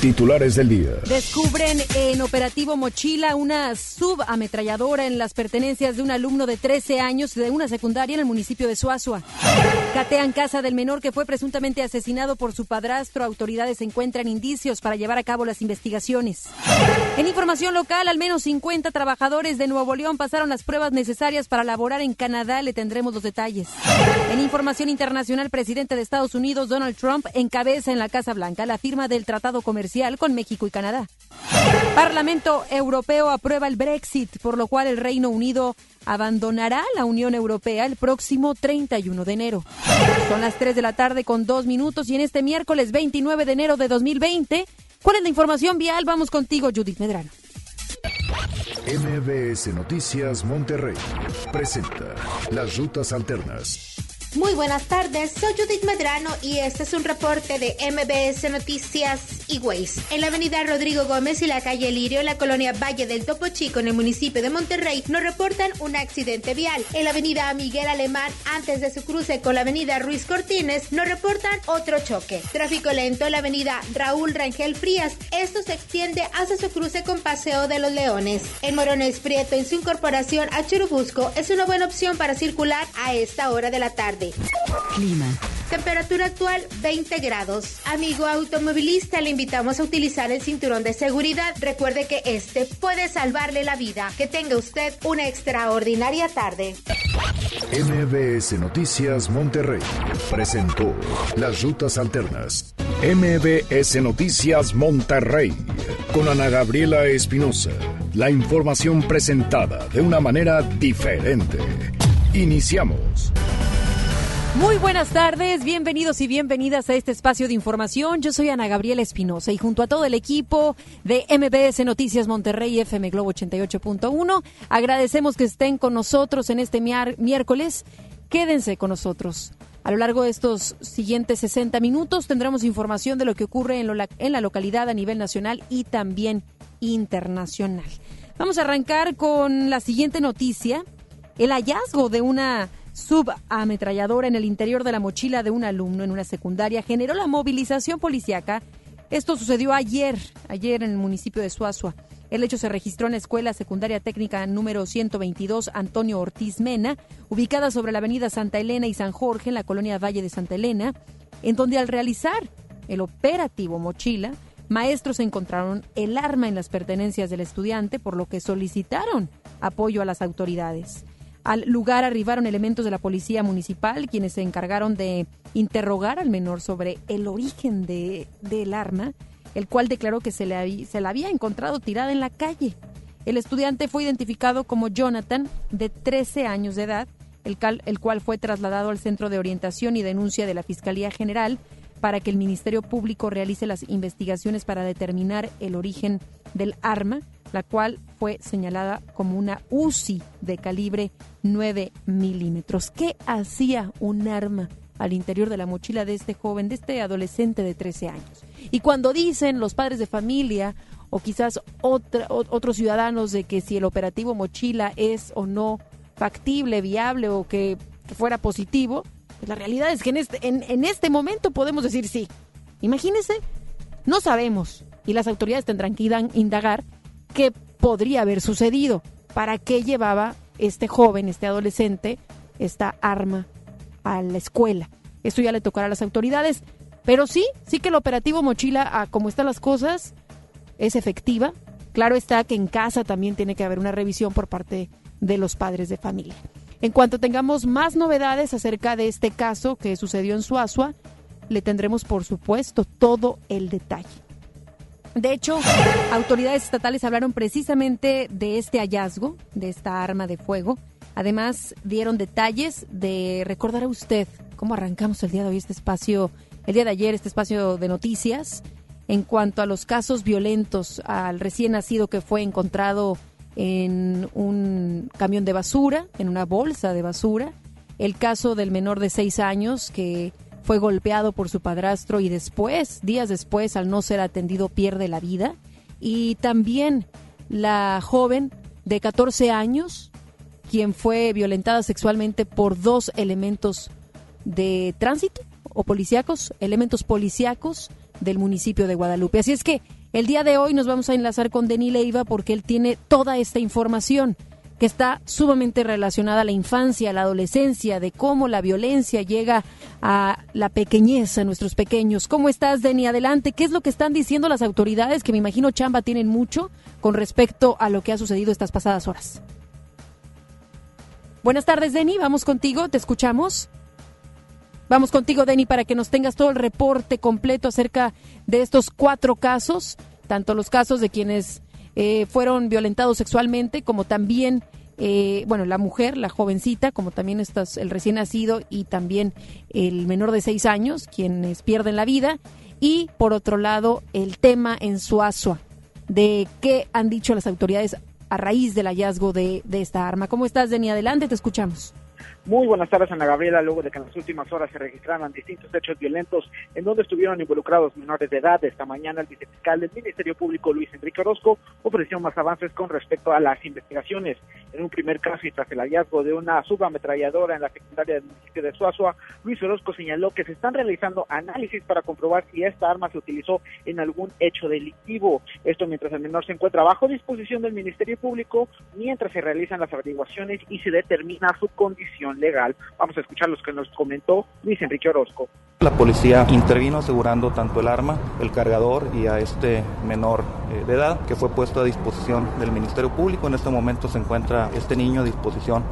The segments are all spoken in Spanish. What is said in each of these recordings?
Titulares del día. Descubren en operativo Mochila una subametralladora en las pertenencias de un alumno de 13 años de una secundaria en el municipio de Suazua. Catean casa del menor que fue presuntamente asesinado por su padrastro. Autoridades encuentran indicios para llevar a cabo las investigaciones. En información local, al menos 50 trabajadores de Nuevo León pasaron las pruebas necesarias para laborar en Canadá. Le tendremos los detalles. En información internacional, presidente de Estados Unidos, Donald Trump, encabeza en la Casa Blanca la firma del Tratado Comercial con México y Canadá. Parlamento Europeo aprueba el Brexit, por lo cual el Reino Unido abandonará la Unión Europea el próximo 31 de enero. Son las 3 de la tarde con dos minutos y en este miércoles 29 de enero de 2020, ¿cuál es la información vial? Vamos contigo, Judith Medrano. MBS Noticias Monterrey presenta las rutas alternas. Muy buenas tardes, soy Judith Medrano y este es un reporte de MBS Noticias y Waze. En la avenida Rodrigo Gómez y la calle Lirio, en la colonia Valle del Topo Chico, en el municipio de Monterrey, nos reportan un accidente vial. En la avenida Miguel Alemán, antes de su cruce con la avenida Ruiz Cortines, nos reportan otro choque. Tráfico lento en la avenida Raúl Rangel Frías. Esto se extiende hacia su cruce con Paseo de los Leones. En Morones Prieto, en su incorporación a Churubusco, es una buena opción para circular a esta hora de la tarde. Clima. Temperatura actual 20 grados. Amigo automovilista, le invitamos a utilizar el cinturón de seguridad. Recuerde que este puede salvarle la vida. Que tenga usted una extraordinaria tarde. MBS Noticias Monterrey presentó las rutas alternas. MBS Noticias Monterrey con Ana Gabriela Espinosa. La información presentada de una manera diferente. Iniciamos. Muy buenas tardes, bienvenidos y bienvenidas a este espacio de información. Yo soy Ana Gabriela Espinosa y junto a todo el equipo de MBS Noticias Monterrey FM Globo 88.1, agradecemos que estén con nosotros en este miércoles. Quédense con nosotros. A lo largo de estos siguientes 60 minutos tendremos información de lo que ocurre en, en la localidad a nivel nacional y también internacional. Vamos a arrancar con la siguiente noticia, el hallazgo de una subametralladora en el interior de la mochila de un alumno en una secundaria generó la movilización policiaca. Esto sucedió ayer, ayer en el municipio de Suazua. El hecho se registró en la Escuela Secundaria Técnica número 122 Antonio Ortiz Mena, ubicada sobre la avenida Santa Elena y San Jorge en la colonia Valle de Santa Elena, en donde al realizar el operativo Mochila, maestros encontraron el arma en las pertenencias del estudiante, por lo que solicitaron apoyo a las autoridades. Al lugar arribaron elementos de la policía municipal, quienes se encargaron de interrogar al menor sobre el origen de, del arma, el cual declaró que se, le la había encontrado tirada en la calle. El estudiante fue identificado como Jonathan, de 13 años de edad, el cual fue trasladado al Centro de Orientación y Denuncia de la Fiscalía General para que el Ministerio Público realice las investigaciones para determinar el origen del arma la cual fue señalada como una UCI de calibre 9 milímetros. ¿Qué hacía un arma al interior de la mochila de este joven, de este adolescente de 13 años? Y cuando dicen los padres de familia o quizás otros ciudadanos de que si el operativo mochila es o no factible, viable o que, fuera positivo, la realidad es que en este, en, en este momento podemos decir sí. Imagínense, no sabemos y las autoridades tendrán que indagar qué podría haber sucedido, para qué llevaba este joven, este adolescente, esta arma a la escuela. Esto ya le tocará a las autoridades, pero sí, sí que el operativo mochila, a como están las cosas, es efectiva. Claro está que en casa también tiene que haber una revisión por parte de los padres de familia. En cuanto tengamos más novedades acerca de este caso que sucedió en Suazua, le tendremos por supuesto todo el detalle. De hecho, autoridades estatales hablaron precisamente de este hallazgo, de esta arma de fuego. Además, dieron detalles de recordar a usted cómo arrancamos el día de hoy este espacio, el día de ayer este espacio de noticias en cuanto a los casos violentos al recién nacido que fue encontrado en un camión de basura, en una bolsa de basura, el caso del menor de seis años que fue golpeado por su padrastro y después, días después, al no ser atendido, pierde la vida. Y también la joven de 14 años, quien fue violentada sexualmente por dos elementos de tránsito o policíacos, elementos policíacos del municipio de Guadalupe. Así es que el día de hoy nos vamos a enlazar con Denis Leiva porque él tiene toda esta información que está sumamente relacionada a la infancia, a la adolescencia, de cómo la violencia llega a la pequeñez, a nuestros pequeños. ¿Cómo estás, Deni? Adelante. ¿Qué es lo que están diciendo las autoridades, que me imagino chamba tienen mucho con respecto a lo que ha sucedido estas pasadas horas? Buenas tardes, Deni. Vamos contigo. Te escuchamos. Vamos contigo, Deni, para que nos tengas todo el reporte completo acerca de estos cuatro casos, tanto los casos de quienes eh, fueron violentados sexualmente, como también, eh, bueno, la mujer, la jovencita, como también el recién nacido y también el menor de seis años, quienes pierden la vida. Y por otro lado, el tema en Suazua, de qué han dicho las autoridades a raíz del hallazgo de, de esta arma. ¿Cómo estás, Deni? Adelante, te escuchamos. Muy buenas tardes, Ana Gabriela. Luego de que en las últimas horas se registraran distintos hechos violentos en donde estuvieron involucrados menores de edad, esta mañana el vicefiscal del Ministerio Público, Luis Enrique Orozco, ofreció más avances con respecto a las investigaciones. En un primer caso y tras el hallazgo de una subametralladora en la secundaria del municipio de Suazua, Luis Orozco señaló que se están realizando análisis para comprobar si esta arma se utilizó en algún hecho delictivo. Esto mientras el menor se encuentra bajo disposición del Ministerio Público, mientras se realizan las averiguaciones y se determina su condición legal. Vamos a escuchar los que nos comentó Luis Enrique Orozco. La policía intervino asegurando tanto el arma, el cargador y a este menor eh, de edad que fue puesto a disposición del Ministerio Público. En este momento se encuentra este niño a disposición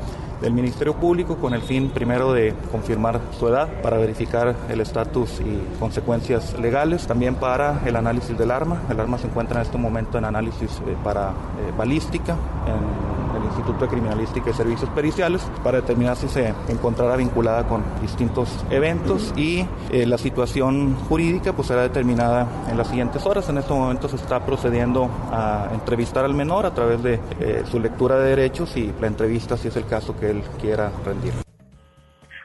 del Ministerio Público con el fin primero de confirmar su edad para verificar el estatus y consecuencias legales, también para el análisis del arma. El arma se encuentra en este momento en análisis eh, para eh, balística en Instituto de Criminalística y Servicios Periciales para determinar si se encontrará vinculada con distintos eventos y eh, la situación jurídica pues será determinada en las siguientes horas. En este momento se está procediendo a entrevistar al menor a través de su lectura de derechos y la entrevista si es el caso que él quiera rendir.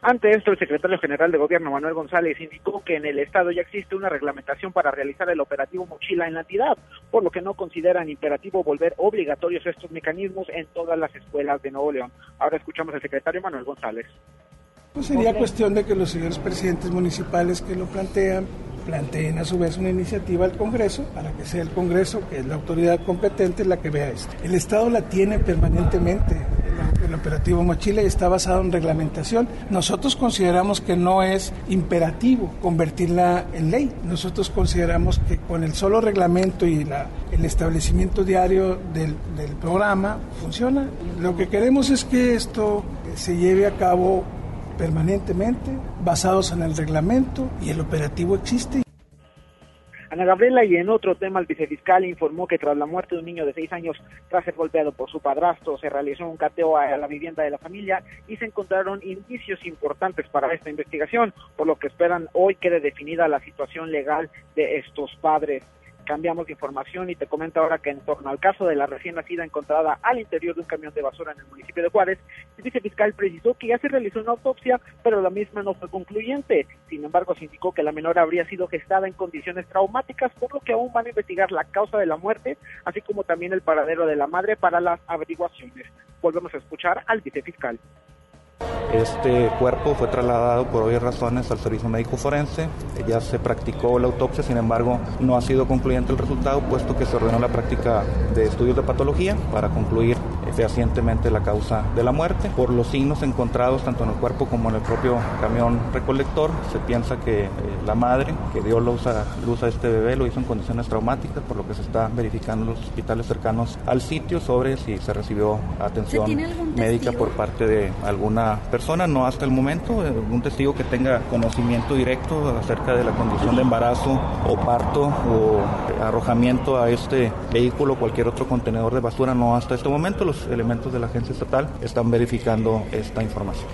Ante esto, el secretario general de Gobierno, Manuel González, indicó que en el Estado ya existe una reglamentación para realizar el operativo Mochila en la entidad, por lo que no consideran imperativo volver obligatorios estos mecanismos en todas las escuelas de Nuevo León. Ahora escuchamos al secretario Manuel González. Pues sería cuestión de que los señores presidentes municipales que lo plantean planteen a su vez una iniciativa al Congreso para que sea el Congreso, que es la autoridad competente, la que vea esto. El Estado la tiene permanentemente, el, operativo Mochila, está basado en reglamentación. Nosotros consideramos que no es imperativo convertirla en ley. Nosotros consideramos que con el solo reglamento y la, el establecimiento diario del programa funciona. Lo que queremos es que esto se lleve a cabo permanentemente, basados en el reglamento y el operativo existe. Ana Gabriela, y en otro tema, el vicefiscal informó que tras la muerte de un niño de seis años tras ser golpeado por su padrastro, se realizó un cateo a la vivienda de la familia y se encontraron indicios importantes para esta investigación, por lo que esperan hoy quede definida la situación legal de estos padres cambiamos de información y te comento ahora que en torno al caso de la recién nacida encontrada al interior de un camión de basura en el municipio de Juárez, el vicefiscal precisó que ya se realizó una autopsia, pero la misma no fue concluyente. Sin embargo, se indicó que la menor habría sido gestada en condiciones traumáticas, por lo que aún van a investigar la causa de la muerte, así como también el paradero de la madre para las averiguaciones. Volvemos a escuchar al vicefiscal. Este cuerpo fue trasladado por obvias razones al servicio médico forense. Ya se practicó la autopsia, sin embargo, no ha sido concluyente el resultado, puesto que se ordenó la práctica de estudios de patología para concluir fehacientemente la causa de la muerte. Por los signos encontrados tanto en el cuerpo como en el propio camión recolector, se piensa que eh, la madre que dio luz a, luz a este bebé lo hizo en condiciones traumáticas, por lo que se está verificando en los hospitales cercanos al sitio sobre si se recibió atención médica por parte de alguna persona, no hasta el momento, eh, un testigo que tenga conocimiento directo acerca de la condición de embarazo o parto o arrojamiento a este vehículo o cualquier otro contenedor de basura, no hasta este momento. Los elementos de la agencia estatal están verificando esta información.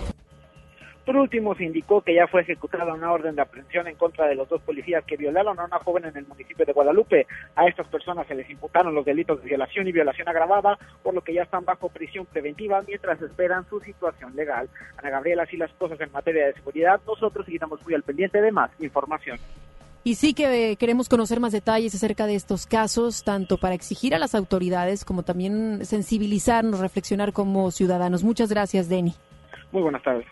Por último, se indicó que ya fue ejecutada una orden de aprehensión en contra de los dos policías que violaron a una joven en el municipio de Guadalupe. A estas personas se les imputaron los delitos de violación y violación agravada, por lo que ya están bajo prisión preventiva mientras esperan su situación legal. Ana Gabriela, así las cosas en materia de seguridad, nosotros seguiremos muy al pendiente de más información. Y sí que eh, queremos conocer más detalles acerca de estos casos, tanto para exigir a las autoridades como también sensibilizarnos, reflexionar como ciudadanos. Muchas gracias, Denny. Muy buenas tardes.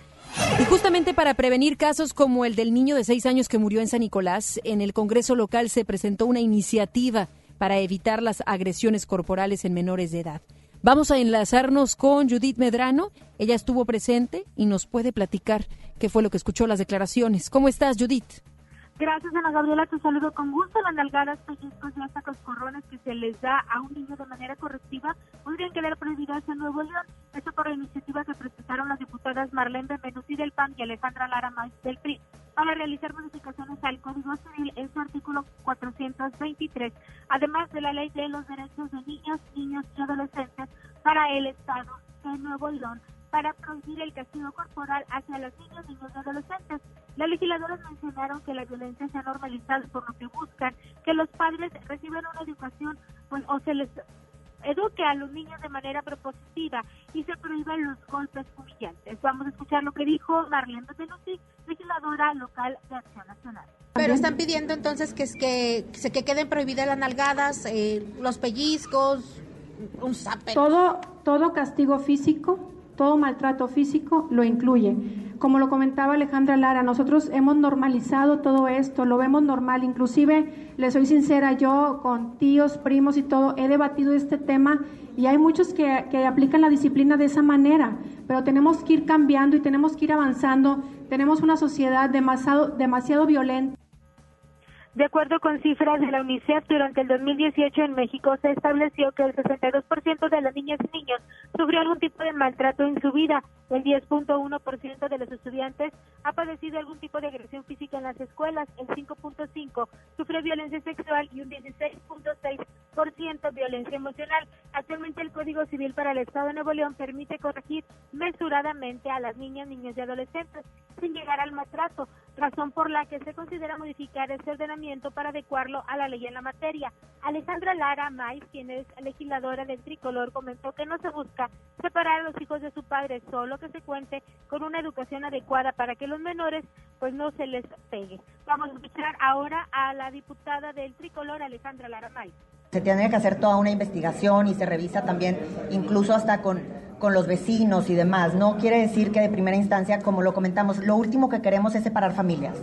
Y justamente para prevenir casos como el del niño de seis años que murió en San Nicolás, en el Congreso local se presentó una iniciativa para evitar las agresiones corporales en menores de edad. Vamos a enlazarnos con Judith Medrano. Ella estuvo presente y nos puede platicar qué fue lo que escuchó las declaraciones. ¿Cómo estás, Judith? Gracias, Ana Gabriela. Te saludo con gusto. Las nalgadas, pellizcos y hasta coscorrones que se les da a un niño de manera correctiva podrían quedar prohibidas en Nuevo León. Esto por la iniciativa que presentaron las diputadas Marlene Benvenuti del PAN y Alejandra Lara Maiz del PRI para realizar modificaciones al Código Civil en su artículo 423, además de la Ley de los Derechos de Niños, Niños y Adolescentes para el Estado de Nuevo León para prohibir el castigo corporal hacia los niños, niños y adolescentes. Las legisladoras mencionaron que la violencia se ha normalizado por lo que buscan que los padres reciban una educación pues, o se les eduque a los niños de manera propositiva y se prohíban los golpes humillantes. Vamos a escuchar lo que dijo Marlene Benuti, legisladora local de Acción Nacional. Pero están pidiendo entonces que, que, que queden prohibidas las nalgadas, eh, los pellizcos, un zape. Todo, todo castigo físico, todo maltrato físico lo incluye como lo comentaba Alejandra Lara, nosotros hemos normalizado todo esto, lo vemos normal, inclusive, le soy sincera, yo con tíos, primos y todo, he debatido este tema y hay muchos que, aplican la disciplina de esa manera, pero tenemos que ir cambiando y tenemos que ir avanzando, tenemos una sociedad demasiado, demasiado violenta. De acuerdo con cifras de la UNICEF, durante el 2018 en México se estableció que el 62% de las niñas y niños sufrió algún tipo de maltrato en su vida. El 10.1% de los estudiantes ha padecido algún tipo de agresión física en las escuelas. El 5.5% sufre violencia sexual y un 16.6% violencia emocional. Actualmente el Código Civil para el Estado de Nuevo León permite corregir mesuradamente a las niñas, niños y adolescentes sin llegar al maltrato, razón por la que se considera modificar ese ordenamiento para adecuarlo a la ley en la materia. Alejandra Lara Maiz, quien es legisladora del tricolor, comentó que no se busca separar a los hijos de su padre, solo que se cuente con una educación adecuada para que los menores pues no se les pegue. Vamos a escuchar ahora a la diputada del tricolor, Alejandra Lara Maiz. Se tiene que hacer toda una investigación y se revisa también incluso hasta con, con los vecinos y demás. No quiere decir que de primera instancia, como lo comentamos, lo último que queremos es separar familias.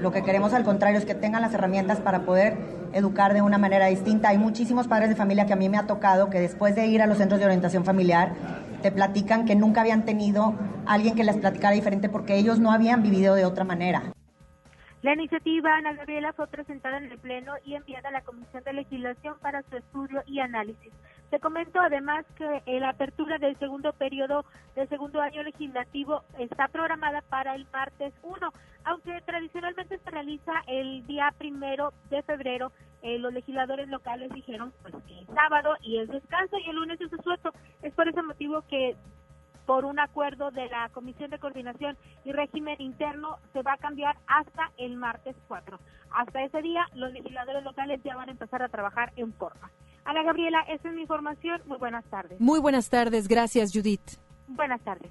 Lo que queremos al contrario es que tengan las herramientas para poder educar de una manera distinta. Hay muchísimos padres de familia que a mí me ha tocado que después de ir a los centros de orientación familiar te platican que nunca habían tenido alguien que les platicara diferente porque ellos no habían vivido de otra manera. La iniciativa, Ana Gabriela, fue presentada en el Pleno y enviada a la Comisión de Legislación para su estudio y análisis. Se comentó además que la apertura del segundo periodo del segundo año legislativo está programada para el martes 1, aunque tradicionalmente se realiza el día primero de febrero. Eh, los legisladores locales dijeron pues que el sábado y el descanso y el lunes es suelto. Es por ese motivo que por un acuerdo de la Comisión de Coordinación y Régimen Interno se va a cambiar hasta el martes 4. Hasta ese día, los legisladores locales ya van a empezar a trabajar en forma. Ana Gabriela, esa es mi información. Muy buenas tardes. Muy buenas tardes. Gracias, Judith. Buenas tardes.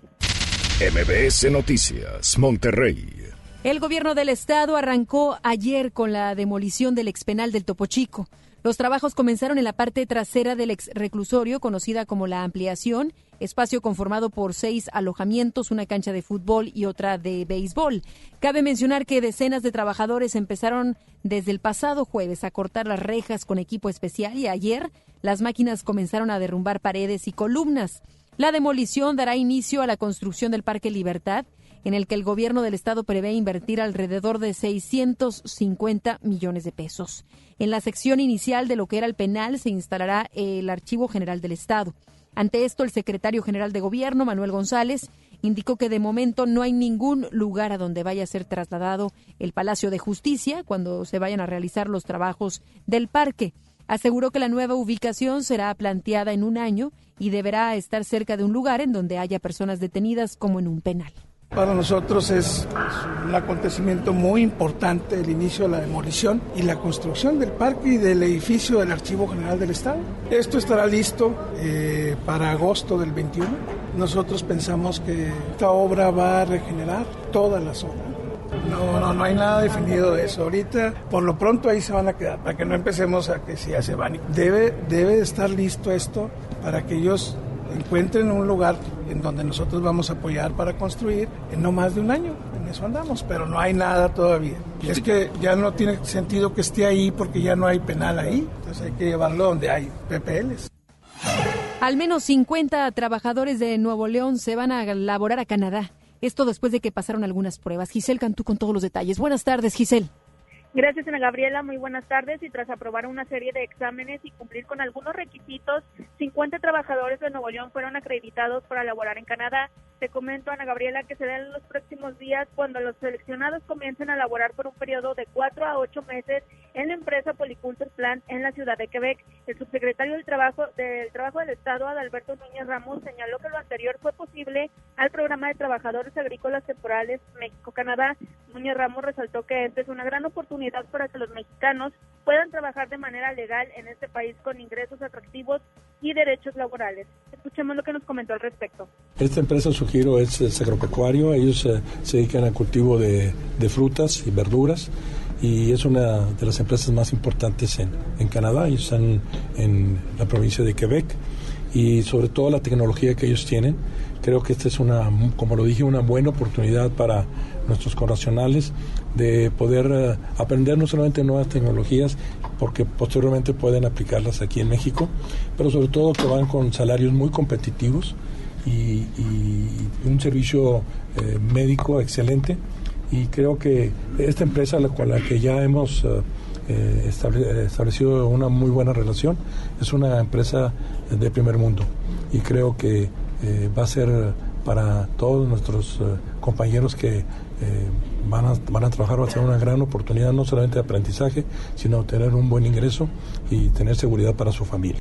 MBS Noticias, Monterrey. El gobierno del estado arrancó ayer con la demolición del expenal del Topo Chico. Los trabajos comenzaron en la parte trasera del ex reclusorio, conocida como la ampliación, espacio conformado por seis alojamientos, una cancha de fútbol y otra de béisbol. Cabe mencionar que decenas de trabajadores empezaron desde el pasado jueves a cortar las rejas con equipo especial y ayer las máquinas comenzaron a derrumbar paredes y columnas. La demolición dará inicio a la construcción del Parque Libertad, en el que el gobierno del estado prevé invertir alrededor de 650 millones de pesos. En la sección inicial de lo que era el penal se instalará el Archivo General del Estado. Ante esto, el secretario general de Gobierno, Manuel González, indicó que de momento no hay ningún lugar a donde vaya a ser trasladado el Palacio de Justicia cuando se vayan a realizar los trabajos del parque. Aseguró que la nueva ubicación será planteada en un año y deberá estar cerca de un lugar en donde haya personas detenidas como en un penal. Para nosotros es un acontecimiento muy importante el inicio de la demolición y la construcción del parque y del edificio del Archivo General del Estado. Esto estará listo eh, para agosto del 21. Nosotros pensamos que esta obra va a regenerar toda la zona No, no, no hay nada definido de eso. Ahorita, por lo pronto ahí se van a quedar, para que no empecemos a que se van. Debe, debe estar listo esto para que ellos encuentren un lugar en donde nosotros vamos a apoyar para construir en no más de un año. En eso andamos, pero no hay nada todavía. Y es que ya no tiene sentido que esté ahí porque ya no hay penal ahí. Entonces hay que llevarlo donde hay PPLs. Al menos 50 trabajadores de Nuevo León se van a laborar a Canadá. Esto después de que pasaron algunas pruebas. Giselle Cantú con todos los detalles. Buenas tardes, Giselle. Gracias, Ana Gabriela. Muy buenas tardes. Y tras aprobar una serie de exámenes y cumplir con algunos requisitos, 50 trabajadores de Nuevo León fueron acreditados para laborar en Canadá. Te comento, Ana Gabriela, que será en los próximos días cuando los seleccionados comiencen a laborar por un periodo de cuatro a ocho meses en la empresa Policulture Plant en la ciudad de Quebec. El subsecretario del Trabajo del Trabajo del Estado, Adalberto Núñez Ramos, señaló que lo anterior fue posible al programa de trabajadores agrícolas temporales México-Canadá. Núñez Ramos resaltó que esta es una gran oportunidad para que los mexicanos puedan trabajar de manera legal en este país con ingresos atractivos y derechos laborales. Escuchemos lo que nos comentó al respecto. Esta empresa, su giro es, agropecuario, ellos eh, se dedican al cultivo de, frutas y verduras y es una de las empresas más importantes en, en Canadá, ellos están en la provincia de Quebec y sobre todo la tecnología que ellos tienen. Creo que esta es una, como lo dije, una buena oportunidad para nuestros corracionales de poder eh, aprender no solamente nuevas tecnologías, porque posteriormente pueden aplicarlas aquí en México, pero sobre todo que van con salarios muy competitivos y, un servicio eh, médico excelente. Y creo que esta empresa, con la que ya hemos eh, establecido una muy buena relación, es una empresa de primer mundo. Y creo que va a ser para todos nuestros compañeros que van, a, van a trabajar, va a ser una gran oportunidad no solamente de aprendizaje, sino tener un buen ingreso y tener seguridad para su familia.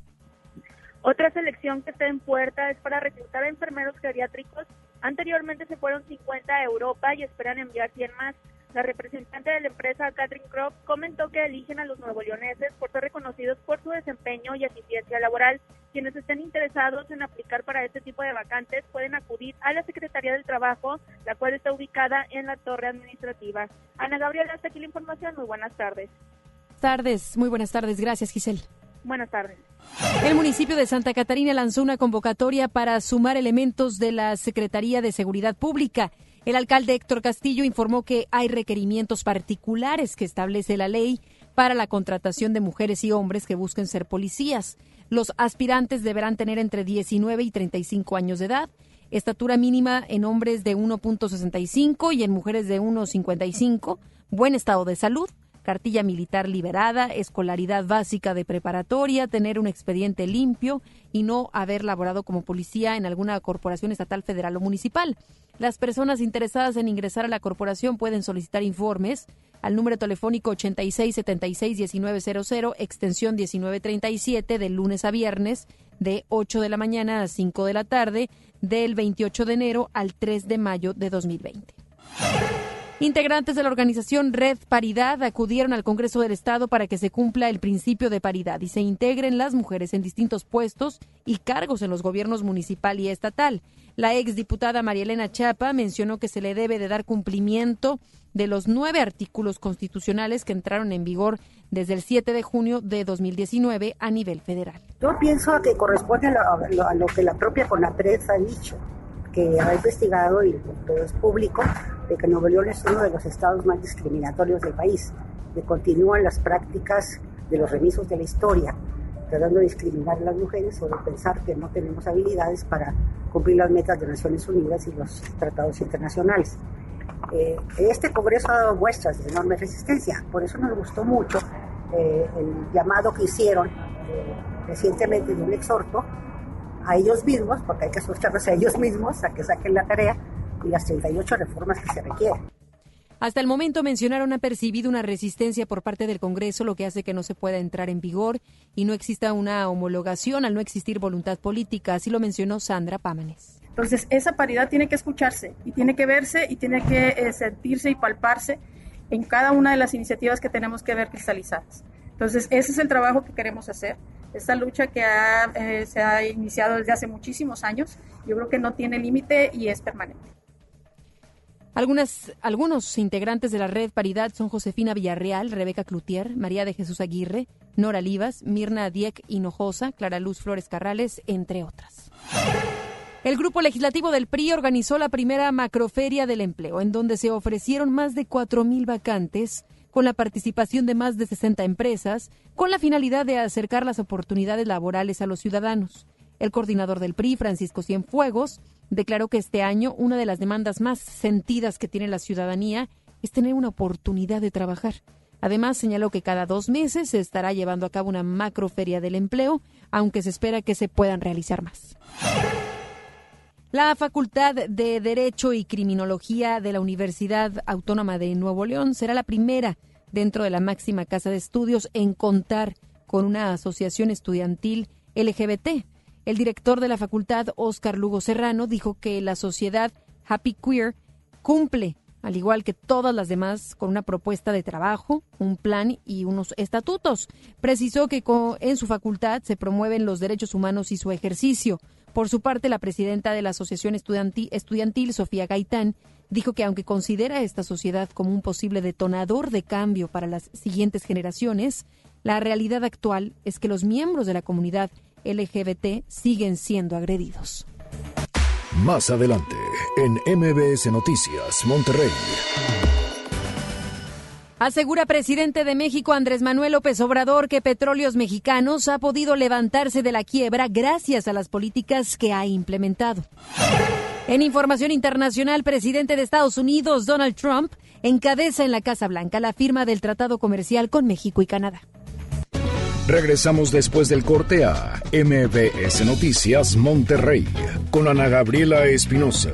Otra selección que está en puerta es para reclutar a enfermeros geriátricos. Anteriormente se fueron 50 a Europa y esperan enviar 100 más. La representante de la empresa, Catherine Croft, comentó que eligen a los nuevo leoneses por ser reconocidos por su desempeño y eficiencia laboral. Quienes estén interesados en aplicar para este tipo de vacantes pueden acudir a la Secretaría del Trabajo, la cual está ubicada en la torre administrativa. Ana Gabriela, hasta aquí la información. Muy buenas tardes. Tardes, muy buenas tardes. Gracias, Giselle. Buenas tardes. El municipio de Santa Catarina lanzó una convocatoria para sumar elementos de la Secretaría de Seguridad Pública. El alcalde Héctor Castillo informó que hay requerimientos particulares que establece la ley para la contratación de mujeres y hombres que busquen ser policías. Los aspirantes deberán tener entre 19 y 35 años de edad, estatura mínima en hombres de 1.65 y en mujeres de 1.55, buen estado de salud, cartilla militar liberada, escolaridad básica de preparatoria, tener un expediente limpio y no haber laborado como policía en alguna corporación estatal, federal o municipal. Las personas interesadas en ingresar a la corporación pueden solicitar informes al número telefónico 8676-1900, extensión 1937, de lunes a viernes, de 8 de la mañana a 5 de la tarde, del 28 de enero al 3 de mayo de 2020. Integrantes de la organización Red Paridad acudieron al Congreso del Estado para que se cumpla el principio de paridad y se integren las mujeres en distintos puestos y cargos en los gobiernos municipal y estatal. La exdiputada María Elena Chapa mencionó que se le debe de dar cumplimiento de los nueve artículos constitucionales que entraron en vigor desde el 7 de junio de 2019 a nivel federal. Yo pienso que corresponde a lo, que la propia CONAPRED ha dicho que ha investigado y todo es público, de que Nuevo León es uno de los estados más discriminatorios del país, que continúan las prácticas de los remisos de la historia, tratando de discriminar a las mujeres o de pensar que no tenemos habilidades para cumplir las metas de Naciones Unidas y los tratados internacionales. Eh, este Congreso ha dado muestras de enorme resistencia, por eso nos gustó mucho eh, el llamado que hicieron eh, recientemente de un exhorto a ellos mismos, porque hay que escucharlos a ellos mismos, a que saquen la tarea y las 38 reformas que se requieren. Hasta el momento mencionaron ha percibido una resistencia por parte del Congreso, lo que hace que no se pueda entrar en vigor y no exista una homologación al no existir voluntad política. Así lo mencionó Sandra Pámanes. Entonces, esa paridad tiene que escucharse y tiene que verse y tiene que eh, sentirse y palparse en cada una de las iniciativas que tenemos que ver cristalizadas. Entonces, ese es el trabajo que queremos hacer. Esta lucha que eh, se ha iniciado desde hace muchísimos años, yo creo que no tiene límite y es permanente. Algunas, algunos integrantes de la red Paridad son Josefina Villarreal, Rebeca Cloutier, María de Jesús Aguirre, Nora Livas, Mirna Dieck Hinojosa, Clara Luz Flores Carrales, entre otras. El Grupo Legislativo del PRI organizó la primera macroferia del empleo, en donde se ofrecieron más de 4.000 vacantes con la participación de más de 60 empresas, con la finalidad de acercar las oportunidades laborales a los ciudadanos. El coordinador del PRI, Francisco Cienfuegos, declaró que este año una de las demandas más sentidas que tiene la ciudadanía es tener una oportunidad de trabajar. Además, señaló que cada dos meses se estará llevando a cabo una macroferia del empleo, aunque se espera que se puedan realizar más. La Facultad de Derecho y Criminología de la Universidad Autónoma de Nuevo León será la primera dentro de la máxima casa de estudios en contar con una asociación estudiantil LGBT. El director de la facultad, Oscar Lugo Serrano, dijo que la sociedad Happy Queer cumple, al igual que todas las demás, con una propuesta de trabajo, un plan y unos estatutos. Precisó que en su facultad se promueven los derechos humanos y su ejercicio. Por su parte, la presidenta de la Asociación Estudiantil, estudiantil Sofía Gaitán, dijo que aunque considera a esta sociedad como un posible detonador de cambio para las siguientes generaciones, la realidad actual es que los miembros de la comunidad LGBT siguen siendo agredidos. Más adelante, en MBS Noticias, Monterrey. Asegura presidente de México Andrés Manuel López Obrador que Petróleos Mexicanos ha podido levantarse de la quiebra gracias a las políticas que ha implementado. En información internacional, presidente de Estados Unidos Donald Trump encabeza en la Casa Blanca la firma del Tratado Comercial con México y Canadá. Regresamos después del corte a MBS Noticias Monterrey con Ana Gabriela Espinosa.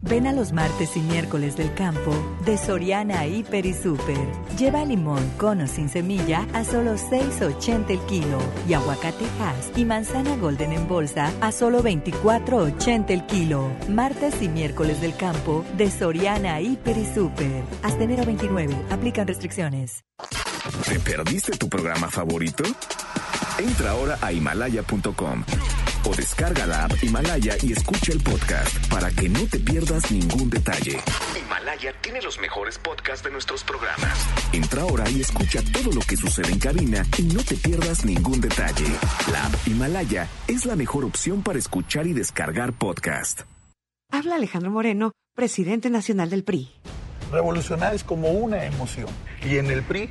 Ven a los martes y miércoles del campo de Soriana Hiper y Super. Lleva limón con o sin semilla a solo 6.80 el kilo y aguacate Hass y manzana Golden en bolsa a solo 24.80 el kilo. Martes y miércoles del campo de Soriana Hiper y Super. Hasta enero 29. Aplican restricciones. ¿Te perdiste tu programa favorito? Entra ahora a himalaya.com o descarga la app Himalaya y escucha el podcast para que no te pierdas ningún detalle. Himalaya tiene los mejores podcasts de nuestros programas. Entra ahora y escucha todo lo que sucede en cabina y no te pierdas ningún detalle. La app Himalaya es la mejor opción para escuchar y descargar podcast. Habla Alejandro Moreno, presidente nacional del PRI. Revolucionar es como una emoción. Y en el PRI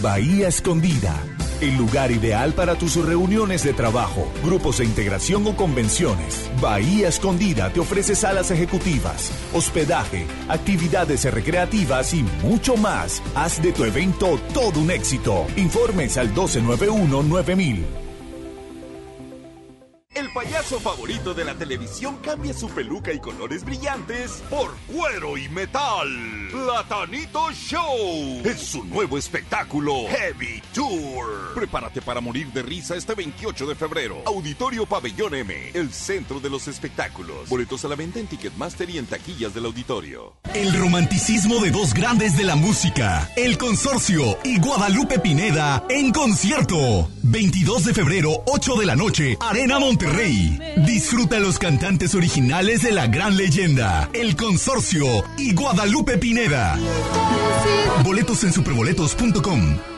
Bahía Escondida el lugar ideal para tus reuniones de trabajo, grupos de integración o convenciones. Bahía Escondida te ofrece salas ejecutivas, hospedaje, actividades recreativas y mucho más. Haz de tu evento todo un éxito. Informes al 1291 9000. El payaso favorito de la televisión cambia su peluca y colores brillantes por cuero y metal. Platanito Show es su nuevo espectáculo Heavy Tour. Prepárate para morir de risa este 28 de febrero. Auditorio Pabellón M, el centro de los espectáculos. Boletos a la venta en Ticketmaster y en taquillas del auditorio. El romanticismo de dos grandes de la música, El Consorcio y Guadalupe Pineda en concierto. 22 de febrero, 8 de la noche, Arena Monterrey. Rey. Disfruta los cantantes originales de la gran leyenda, El Consorcio y Guadalupe Pineda. Boletos en superboletos.com.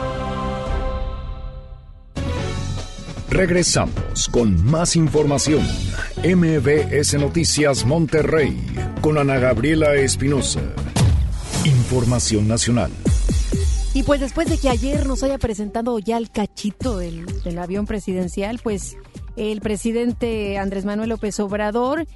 Regresamos con más información. MBS Noticias Monterrey con Ana Gabriela Espinosa. Información nacional. Y pues después de que ayer nos haya presentado ya el cachito del, avión presidencial, pues el presidente Andrés Manuel López Obrador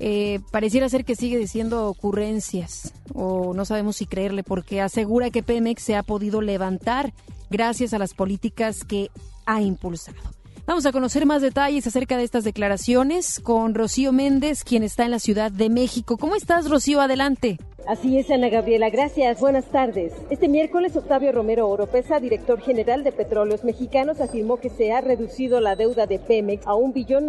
eh, pareciera ser que sigue diciendo ocurrencias o no sabemos si creerle porque asegura que Pemex se ha podido levantar gracias a las políticas que ha impulsado. Vamos a conocer más detalles acerca de estas declaraciones con Rocío Méndez, quien está en la Ciudad de México. ¿Cómo estás, Rocío? Adelante. Así es, Ana Gabriela, gracias. Buenas tardes. Este miércoles, Octavio Romero Oropesa, director general de Petróleos Mexicanos, afirmó que se ha reducido la deuda de Pemex a un billón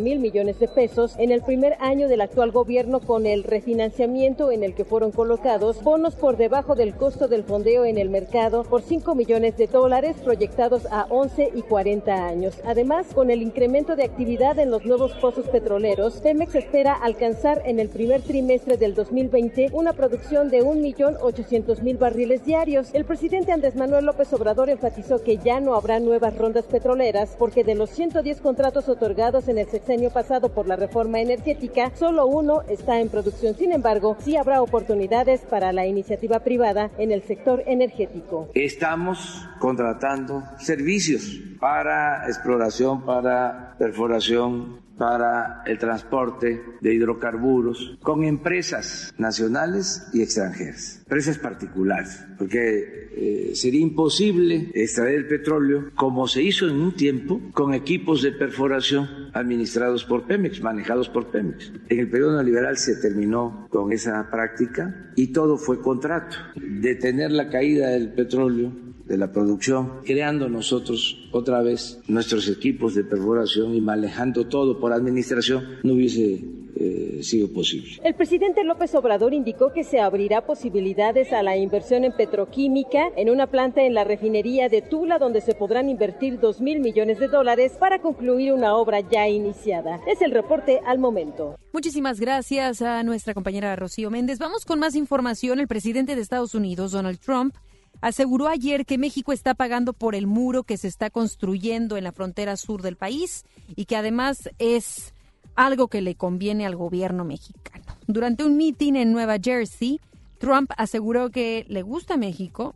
mil millones de pesos en el primer año del actual gobierno con el refinanciamiento en el que fueron colocados bonos por debajo del costo del fondeo en el mercado por 5 millones de dólares proyectados a 11 y 40 años. Además, con el incremento de actividad en los nuevos pozos petroleros, Pemex espera alcanzar en el primer trimestre del 2020 una producción de 1.800.000 barriles diarios. El presidente Andrés Manuel López Obrador enfatizó que ya no habrá nuevas rondas petroleras porque de los 110 contratos otorgados en el sexenio pasado por la reforma energética, solo uno está en producción. Sin embargo, sí habrá oportunidades para la iniciativa privada en el sector energético. Estamos contratando servicios para exploración, para perforación, para el transporte de hidrocarburos con empresas nacionales y extranjeras, empresas particulares, porque eh, sería imposible extraer el petróleo como se hizo en un tiempo con equipos de perforación administrados por Pemex, manejados por Pemex. En el periodo neoliberal se terminó con esa práctica y todo fue contrato. Detener la caída del petróleo de la producción, creando nosotros otra vez nuestros equipos de perforación y manejando todo por administración, no hubiese eh, sido posible. El presidente López Obrador indicó que se abrirá posibilidades a la inversión en petroquímica en una planta en la refinería de Tula donde se podrán invertir dos mil millones de dólares para concluir una obra ya iniciada. Es el reporte al momento. Muchísimas gracias a nuestra compañera Rocío Méndez. Vamos con más información. El presidente de Estados Unidos, Donald Trump, aseguró ayer que México está pagando por el muro que se está construyendo en la frontera sur del país y que además es algo que le conviene al gobierno mexicano. Durante un mitin en Nueva Jersey, Trump aseguró que le gusta México.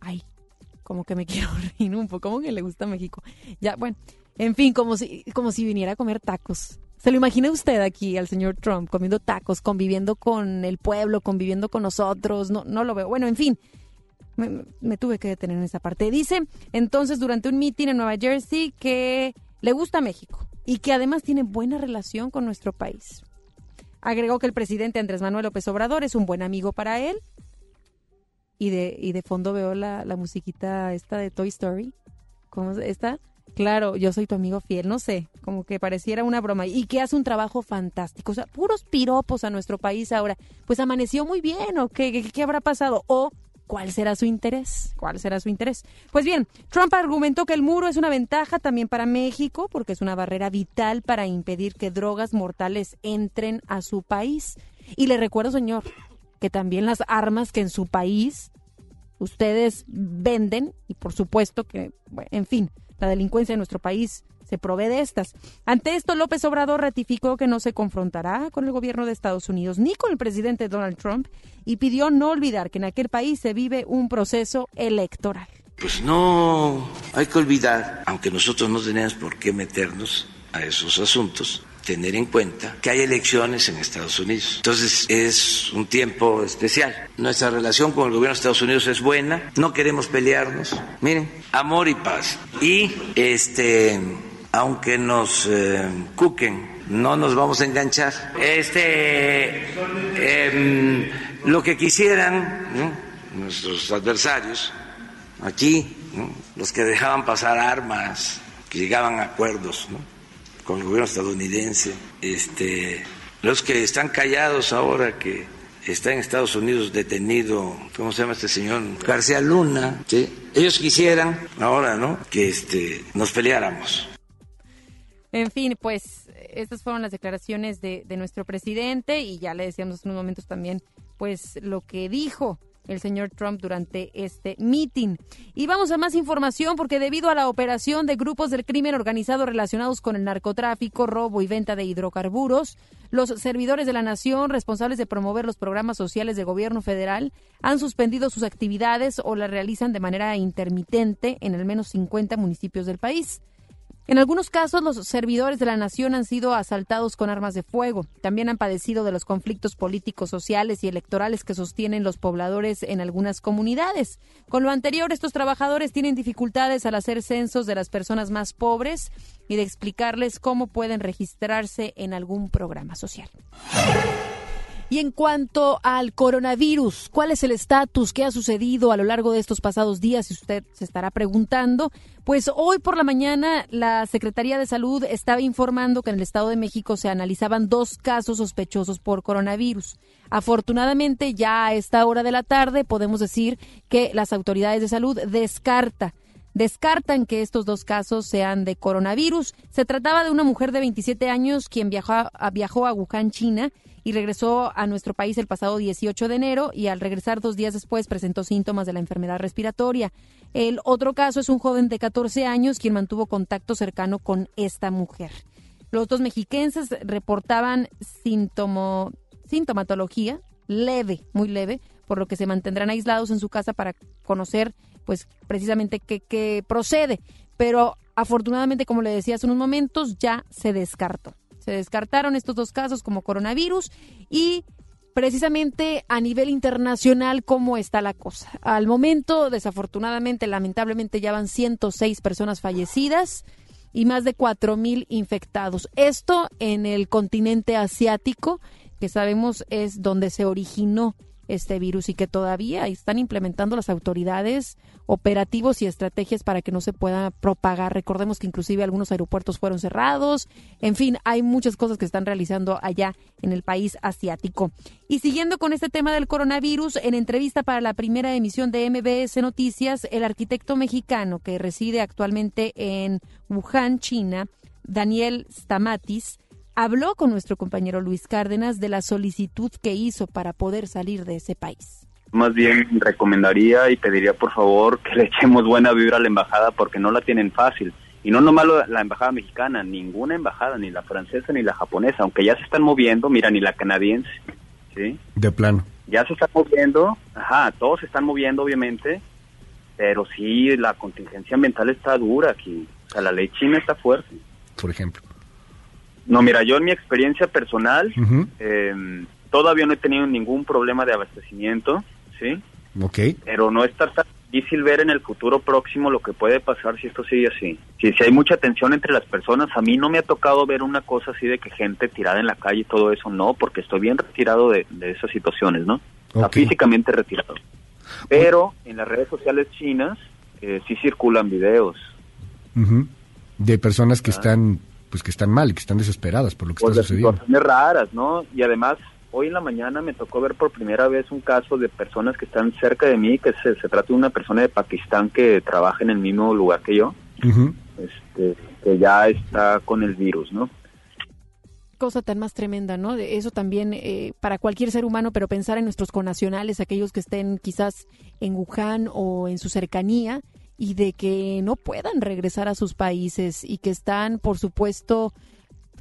Ay, como que me quiero reír un poco, como que le gusta México. Ya, bueno, en fin, como si, como si viniera a comer tacos. ¿Se lo imagina usted aquí al señor Trump comiendo tacos, conviviendo con el pueblo, conviviendo con nosotros? No, no lo veo. Bueno, en fin, me, tuve que detener en esa parte. Dice entonces durante un mitin en Nueva Jersey que le gusta México y que además tiene buena relación con nuestro país. Agregó que el presidente Andrés Manuel López Obrador es un buen amigo para él. Y de, y de fondo veo la, la musiquita esta de Toy Story. ¿Cómo está? Claro, yo soy tu amigo fiel, no sé, como que pareciera una broma. Y que hace un trabajo fantástico. O sea, puros piropos a nuestro país ahora. Pues amaneció muy bien, ¿o qué, qué habrá pasado? O ¿Cuál será su interés? ¿Cuál será su interés? Pues bien, Trump argumentó que el muro es una ventaja también para México porque es una barrera vital para impedir que drogas mortales entren a su país. Y le recuerdo, señor, que también las armas que en su país ustedes venden, y por supuesto que, en fin, la delincuencia en nuestro país se provee de estas. Ante esto, López Obrador ratificó que no se confrontará con el gobierno de Estados Unidos ni con el presidente Donald Trump y pidió no olvidar que en aquel país se vive un proceso electoral. Pues no hay que olvidar, aunque nosotros no tenemos por qué meternos a esos asuntos, tener en cuenta que hay elecciones en Estados Unidos. Entonces es un tiempo especial. Nuestra relación con el gobierno de Estados Unidos es buena, no queremos pelearnos. Miren, amor y paz. Y este aunque nos eh, cuquen, no nos vamos a enganchar. Este, em, lo que quisieran nuestros adversarios aquí, los que dejaban pasar armas, que llegaban a acuerdos con el gobierno estadounidense, este, los que están callados ahora que está en Estados Unidos detenido, ¿cómo se llama este señor? García Luna, ¿sí? Ellos quisieran ahora, ¿no? Que este, nos peleáramos. En fin, pues estas fueron las declaraciones de, de nuestro presidente y ya le decíamos en unos momentos también, pues lo que dijo el señor Trump durante este meeting. Y vamos a más información porque debido a la operación de grupos del crimen organizado relacionados con el narcotráfico, robo y venta de hidrocarburos, los servidores de la nación responsables de promover los programas sociales del gobierno federal han suspendido sus actividades o las realizan de manera intermitente en al menos 50 municipios del país. En algunos casos, los servidores de la nación han sido asaltados con armas de fuego. También han padecido de los conflictos políticos, sociales y electorales que sostienen los pobladores en algunas comunidades. Con lo anterior, estos trabajadores tienen dificultades al hacer censos de las personas más pobres y de explicarles cómo pueden registrarse en algún programa social. Y en cuanto al coronavirus, ¿cuál es el estatus? ¿Qué ha sucedido a lo largo de estos pasados días? Si usted se estará preguntando, pues hoy por la mañana la Secretaría de Salud estaba informando que en el Estado de México se analizaban dos casos sospechosos por coronavirus. Afortunadamente, ya a esta hora de la tarde podemos decir que las autoridades de salud descarta descartan que estos dos casos sean de coronavirus. Se trataba de una mujer de 27 años quien viajó a, viajó a Wuhan, China, y regresó a nuestro país el pasado 18 de enero y al regresar dos días después presentó síntomas de la enfermedad respiratoria. El otro caso es un joven de 14 años quien mantuvo contacto cercano con esta mujer. Los dos mexiquenses reportaban sintomatología leve, muy leve, por lo que se mantendrán aislados en su casa para conocer pues precisamente qué, qué procede. Pero afortunadamente, como le decía hace unos momentos, ya se descartó. Se descartaron estos dos casos como coronavirus y precisamente a nivel internacional cómo está la cosa. Al momento, desafortunadamente, lamentablemente, ya van 106 personas fallecidas y más de 4.000 infectados. Esto en el continente asiático, que sabemos es donde se originó este virus y que todavía están implementando las autoridades operativos y estrategias para que no se pueda propagar. Recordemos que inclusive algunos aeropuertos fueron cerrados. En fin, hay muchas cosas que están realizando allá en el país asiático. Y siguiendo con este tema del coronavirus, en entrevista para la primera emisión de MBS Noticias, el arquitecto mexicano que reside actualmente en Wuhan, China, Daniel Stamatis, habló con nuestro compañero Luis Cárdenas de la solicitud que hizo para poder salir de ese país. Más bien recomendaría y pediría por favor que le echemos buena vibra a la embajada porque no la tienen fácil. Y no nomás la embajada mexicana, ninguna embajada, ni la francesa ni la japonesa, aunque ya se están moviendo, mira, ni la canadiense, ¿sí? De plano. Ya se están moviendo, ajá, todos se están moviendo obviamente, pero sí, la contingencia ambiental está dura aquí, o sea, la ley china está fuerte. Por ejemplo. No, mira, yo en mi experiencia personal em, todavía no he tenido ningún problema de abastecimiento, ¿sí? Ok. Pero no está tan difícil ver en el futuro próximo lo que puede pasar si esto sigue así. Si, si hay mucha tensión entre las personas, a mí no me ha tocado ver una cosa así de que gente tirada en la calle y todo eso, no, porque estoy bien retirado de, esas situaciones, ¿no? Está físicamente retirado. Pero en las redes sociales chinas eh, sí circulan videos. De personas que ah. están pues que están mal y que están desesperadas por lo que está sucediendo. Situaciones raras, ¿no? Y además, hoy en la mañana me tocó ver por primera vez un caso de personas que están cerca de mí, que se, trata de una persona de Pakistán que trabaja en el mismo lugar que yo, este, que ya está con el virus, ¿no? cosa tan más tremenda, ¿no? Eso también eh, para cualquier ser humano, pero pensar en nuestros connacionales, aquellos que estén quizás en Wuhan o en su cercanía, y de que no puedan regresar a sus países y que están, por supuesto,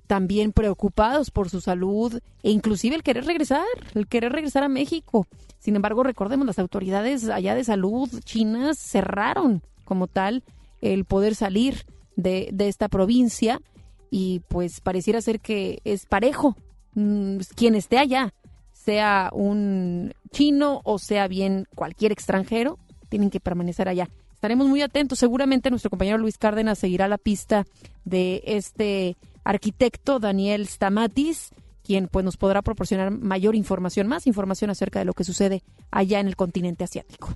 también preocupados por su salud e inclusive el querer regresar, el querer regresar a México. Sin embargo, recordemos, las autoridades allá de salud chinas cerraron como tal el poder salir de, de esta provincia y pues pareciera ser que es parejo mm, quien esté allá, sea un chino o sea bien cualquier extranjero, tienen que permanecer allá estaremos muy atentos. Seguramente nuestro compañero Luis Cárdenas seguirá la pista de este arquitecto Daniel Stamatis, quien pues nos podrá proporcionar mayor información, más información acerca de lo que sucede allá en el continente asiático.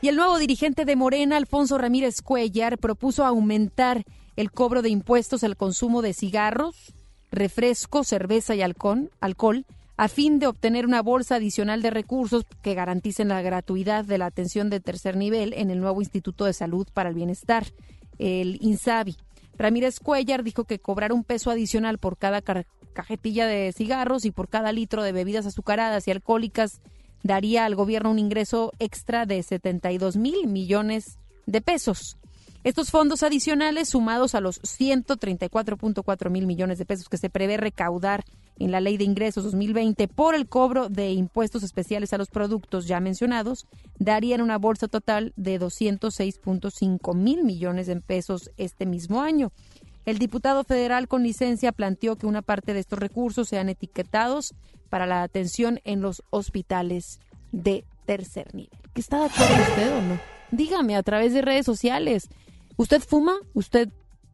Y el nuevo dirigente de Morena, Alfonso Ramírez Cuellar, propuso aumentar el cobro de impuestos al consumo de cigarros refresco, cerveza y alcohol, alcohol a fin de obtener una bolsa adicional de recursos que garanticen la gratuidad de la atención de tercer nivel en el nuevo Instituto de Salud para el Bienestar, el INSABI. Ramírez Cuellar dijo que cobrar un peso adicional por cada cajetilla de cigarros y por cada litro de bebidas azucaradas y alcohólicas daría al gobierno un ingreso extra de 72 mil millones de pesos. Estos fondos adicionales, sumados a los 134.4 mil millones de pesos que se prevé recaudar en la Ley de Ingresos 2020 por el cobro de impuestos especiales a los productos ya mencionados, darían una bolsa total de 206.5 mil millones de pesos este mismo año. El diputado federal con licencia planteó que una parte de estos recursos sean etiquetados para la atención en los hospitales de tercer nivel. ¿Está de acuerdo usted o no? Dígame a través de redes sociales. ¿Usted fuma? ¿Usted,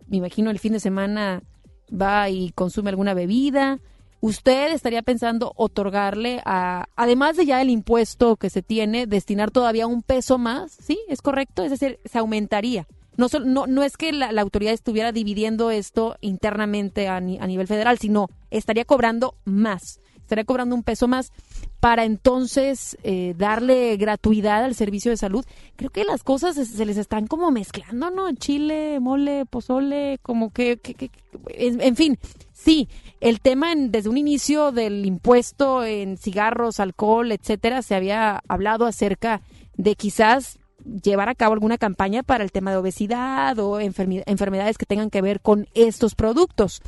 me imagino, el fin de semana va y consume alguna bebida? ¿Usted estaría pensando otorgarle, a, además de ya el impuesto que se tiene, destinar todavía un peso más? ¿Sí? ¿Es correcto? Es decir, se aumentaría. No, no, no es que la, autoridad estuviera dividiendo esto internamente a, a nivel federal, sino estaría cobrando más estaría cobrando un peso más para entonces eh, darle gratuidad al servicio de salud. Creo que las cosas se, les están como mezclando, ¿no? Chile, mole, pozole, como que, en, fin, sí, el tema desde un inicio del impuesto en cigarros, alcohol, etcétera, se había hablado acerca de quizás llevar a cabo alguna campaña para el tema de obesidad o enfermedades que tengan que ver con estos productos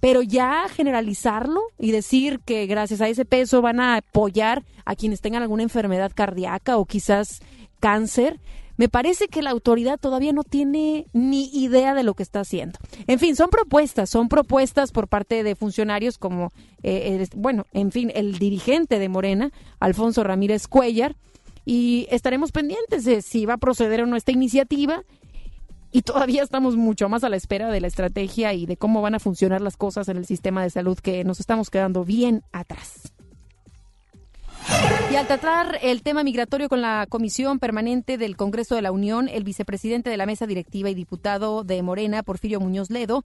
pero ya generalizarlo y decir que gracias a ese peso van a apoyar a quienes tengan alguna enfermedad cardíaca o quizás cáncer, me parece que la autoridad todavía no tiene ni idea de lo que está haciendo. En fin, son propuestas, son propuestas por parte de funcionarios como, eh, bueno, en fin, el dirigente de Morena, Alfonso Ramírez Cuellar, y estaremos pendientes de si va a proceder o no esta iniciativa y todavía estamos mucho más a la espera de la estrategia y de cómo van a funcionar las cosas en el sistema de salud que nos estamos quedando bien atrás. Y al tratar el tema migratorio con la Comisión Permanente del Congreso de la Unión, el vicepresidente de la mesa directiva y diputado de Morena, Porfirio Muñoz Ledo,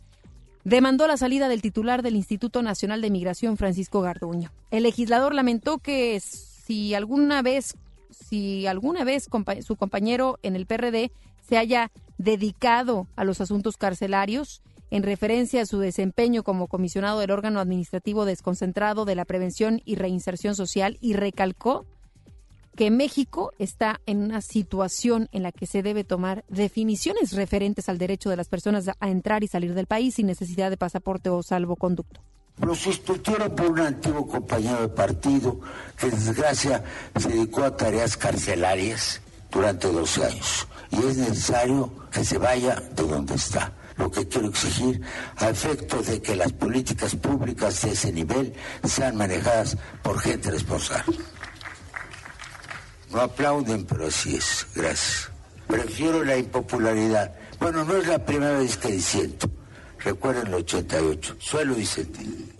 demandó la salida del titular del Instituto Nacional de Migración, Francisco Garduño. El legislador lamentó que si alguna vez, si alguna vez su compañero en el PRD se haya dedicado a los asuntos carcelarios en referencia a su desempeño como comisionado del órgano administrativo desconcentrado de la prevención y reinserción social y recalcó que México está en una situación en la que se debe tomar definiciones referentes al derecho de las personas a entrar y salir del país sin necesidad de pasaporte o salvoconducto. Lo sustituyeron por un antiguo compañero de partido que, desgracia, se dedicó a tareas carcelarias durante 12 años y es necesario que se vaya de donde está. Lo que quiero exigir a efecto de que las políticas públicas de ese nivel sean manejadas por gente responsable. No aplauden, pero así es. Gracias. Prefiero la impopularidad. Bueno, no es la primera vez que disiento. Recuerden el 88. Suelo disentir.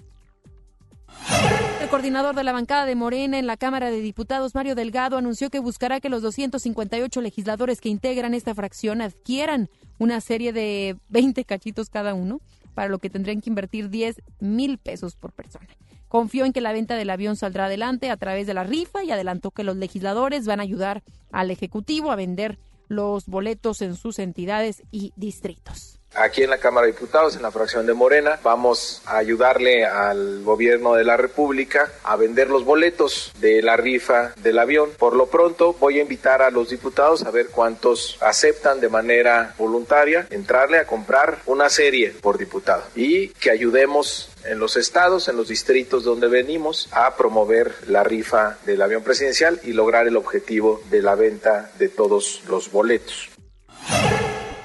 El coordinador de la bancada de Morena en la Cámara de Diputados, Mario Delgado, anunció que buscará que los 258 legisladores que integran esta fracción adquieran una serie de 20 cachitos cada uno, para lo que tendrían que invertir 10 mil pesos por persona. Confió en que la venta del avión saldrá adelante a través de la rifa y adelantó que los legisladores van a ayudar al Ejecutivo a vender los boletos en sus entidades y distritos. Aquí en la Cámara de Diputados, en la fracción de Morena, vamos a ayudarle al gobierno de la República a vender los boletos de la rifa del avión. Por lo pronto, voy a invitar a los diputados a ver cuántos aceptan de manera voluntaria entrarle a comprar una serie por diputado y que ayudemos en los estados, en los distritos donde venimos, a promover la rifa del avión presidencial y lograr el objetivo de la venta de todos los boletos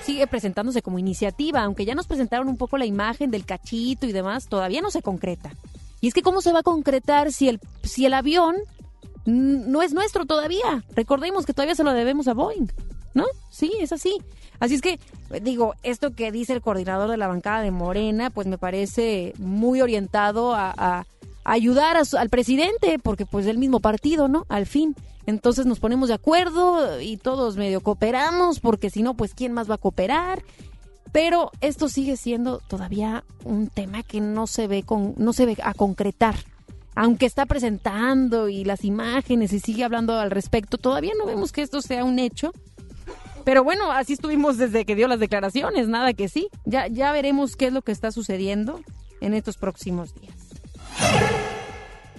sigue presentándose como iniciativa, aunque ya nos presentaron un poco la imagen del cachito y demás, todavía no se concreta. Y es que cómo se va a concretar si el, si el avión no es nuestro todavía. Recordemos que todavía se lo debemos a Boeing, ¿no? Sí, es así. Así es que, digo, esto que dice el coordinador de la bancada de Morena, pues me parece muy orientado a, ayudar al presidente, porque pues el mismo partido, ¿no? Al fin. Entonces nos ponemos de acuerdo y todos medio cooperamos, porque si no, pues ¿quién más va a cooperar? pero esto sigue siendo todavía un tema que no se ve con no se ve a concretar. Aunque está presentando y las imágenes y sigue hablando al respecto, todavía no vemos que esto sea un hecho. Pero bueno, así estuvimos desde que dio las declaraciones, nada que sí. Ya ya veremos qué es lo que está sucediendo en estos próximos días.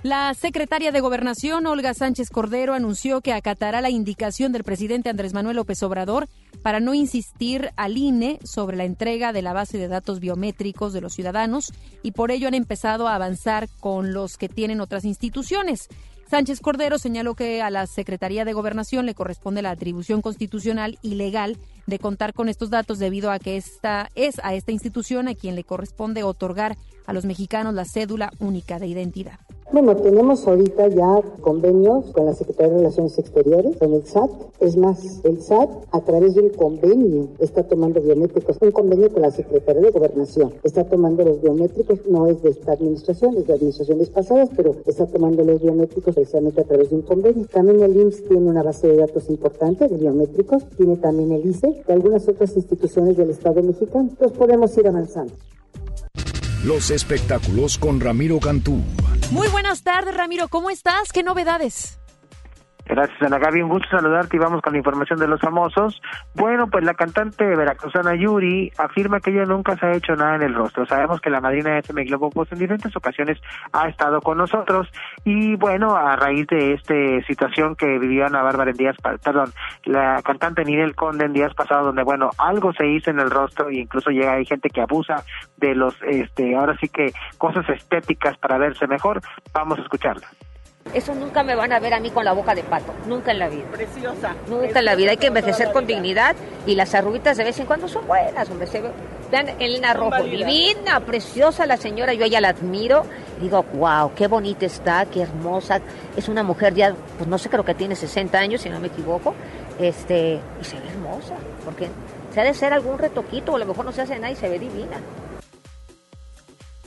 La secretaria de Gobernación, Olga Sánchez Cordero, anunció que acatará la indicación del presidente Andrés Manuel López Obrador para no insistir al INE sobre la entrega de la base de datos biométricos de los ciudadanos y por ello han empezado a avanzar con los que tienen otras instituciones. Sánchez Cordero señaló que a la Secretaría de Gobernación le corresponde la atribución constitucional y legal de contar con estos datos debido a que esta es a esta institución a quien le corresponde otorgar a los mexicanos la cédula única de identidad. Bueno, tenemos ahorita ya convenios con la Secretaría de Relaciones Exteriores, con el SAT. Es más, el SAT a través de un convenio está tomando biométricos, un convenio con la Secretaría de Gobernación. Está tomando los biométricos, no es de esta administración, es de administraciones pasadas, pero está tomando los biométricos precisamente a través de un convenio. También el IMSS tiene una base de datos importante de biométricos, tiene también el ICE y algunas otras instituciones del Estado mexicano. Entonces podemos ir avanzando. Los espectáculos con Ramiro Cantú. Muy buenas tardes, Ramiro. ¿Cómo estás? ¿Qué novedades? Gracias, Ana Gaby. Un gusto saludarte y vamos con la información de los famosos. Bueno, pues la cantante veracruzana Yuri afirma que ella nunca se ha hecho nada en el rostro. Sabemos que la madrina de FM Globo pues en diferentes ocasiones ha estado con nosotros y bueno, a raíz de esta situación que vivió Ana Bárbara en días, perdón, la cantante Ninel Conde en días pasados donde bueno, algo se hizo en el rostro e incluso llega hay gente que abusa de los, este, ahora sí que cosas estéticas para verse mejor. Vamos a escucharla. Eso nunca me van a ver a mí con la boca de pato, nunca en la vida. Preciosa. Nunca en la vida. Hay que envejecer con dignidad y las arruguitas de vez en cuando son buenas, hombre. Se ve. Vean Elena Rojo, divina, preciosa la señora, yo ella la admiro. Digo, wow, qué bonita está, qué hermosa. Es una mujer ya, pues no sé, creo que tiene 60 años, si no me equivoco. Este, y se ve hermosa, porque se ha de ser algún retoquito, o a lo mejor no se hace nada y se ve divina.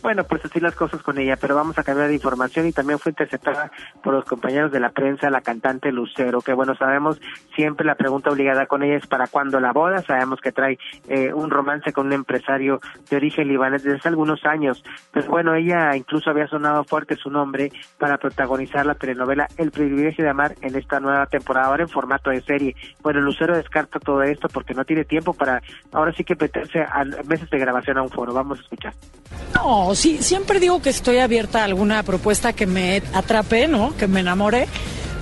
Bueno, pues así las cosas con ella, pero vamos a cambiar de información y también fue interceptada por los compañeros de la prensa la cantante Lucero, que bueno, sabemos siempre la pregunta obligada con ella es para cuándo la boda, sabemos que trae eh, un romance con un empresario de origen libanés desde hace algunos años, pero bueno, ella incluso había sonado fuerte su nombre para protagonizar la telenovela El privilegio de amar en esta nueva temporada, ahora en formato de serie. Bueno, Lucero descarta todo esto porque no tiene tiempo para ahora sí que meterse a meses de grabación a un foro, vamos a escuchar. No, sí, siempre digo que estoy abierta a alguna propuesta que me atrape, ¿no? Que me enamore,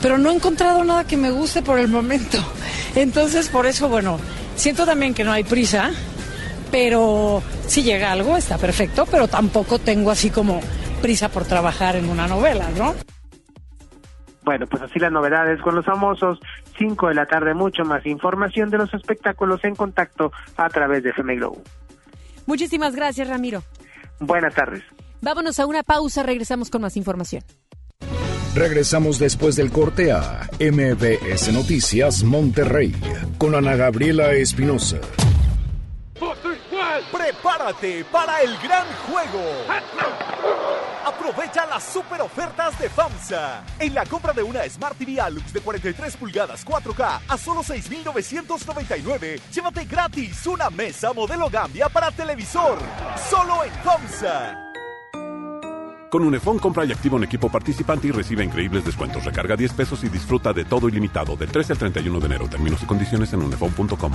pero no he encontrado nada que me guste por el momento. Entonces, por eso, bueno, siento también que no hay prisa, pero si llega algo está perfecto, pero tampoco tengo así como prisa por trabajar en una novela, ¿no? Bueno, pues así las novedades con los famosos. 5 de la tarde, mucho más información de los espectáculos en contacto a través de FM Globo. Muchísimas gracias, Ramiro. Buenas tardes. Vámonos a una pausa, regresamos con más información. Regresamos después del corte a MBS Noticias Monterrey con Ana Gabriela Espinosa. Prepárate para el gran juego. Aprovecha las super ofertas de FAMSA. En la compra de una Smart TV Alux de 43 pulgadas 4K a solo 6,999, llévate gratis una mesa modelo Gambia para televisor. Solo en FAMSA. Con Unifón compra y activa un equipo participante y recibe increíbles descuentos. Recarga 10 pesos y disfruta de todo ilimitado del 13 al 31 de enero. Términos y condiciones en unifón.com.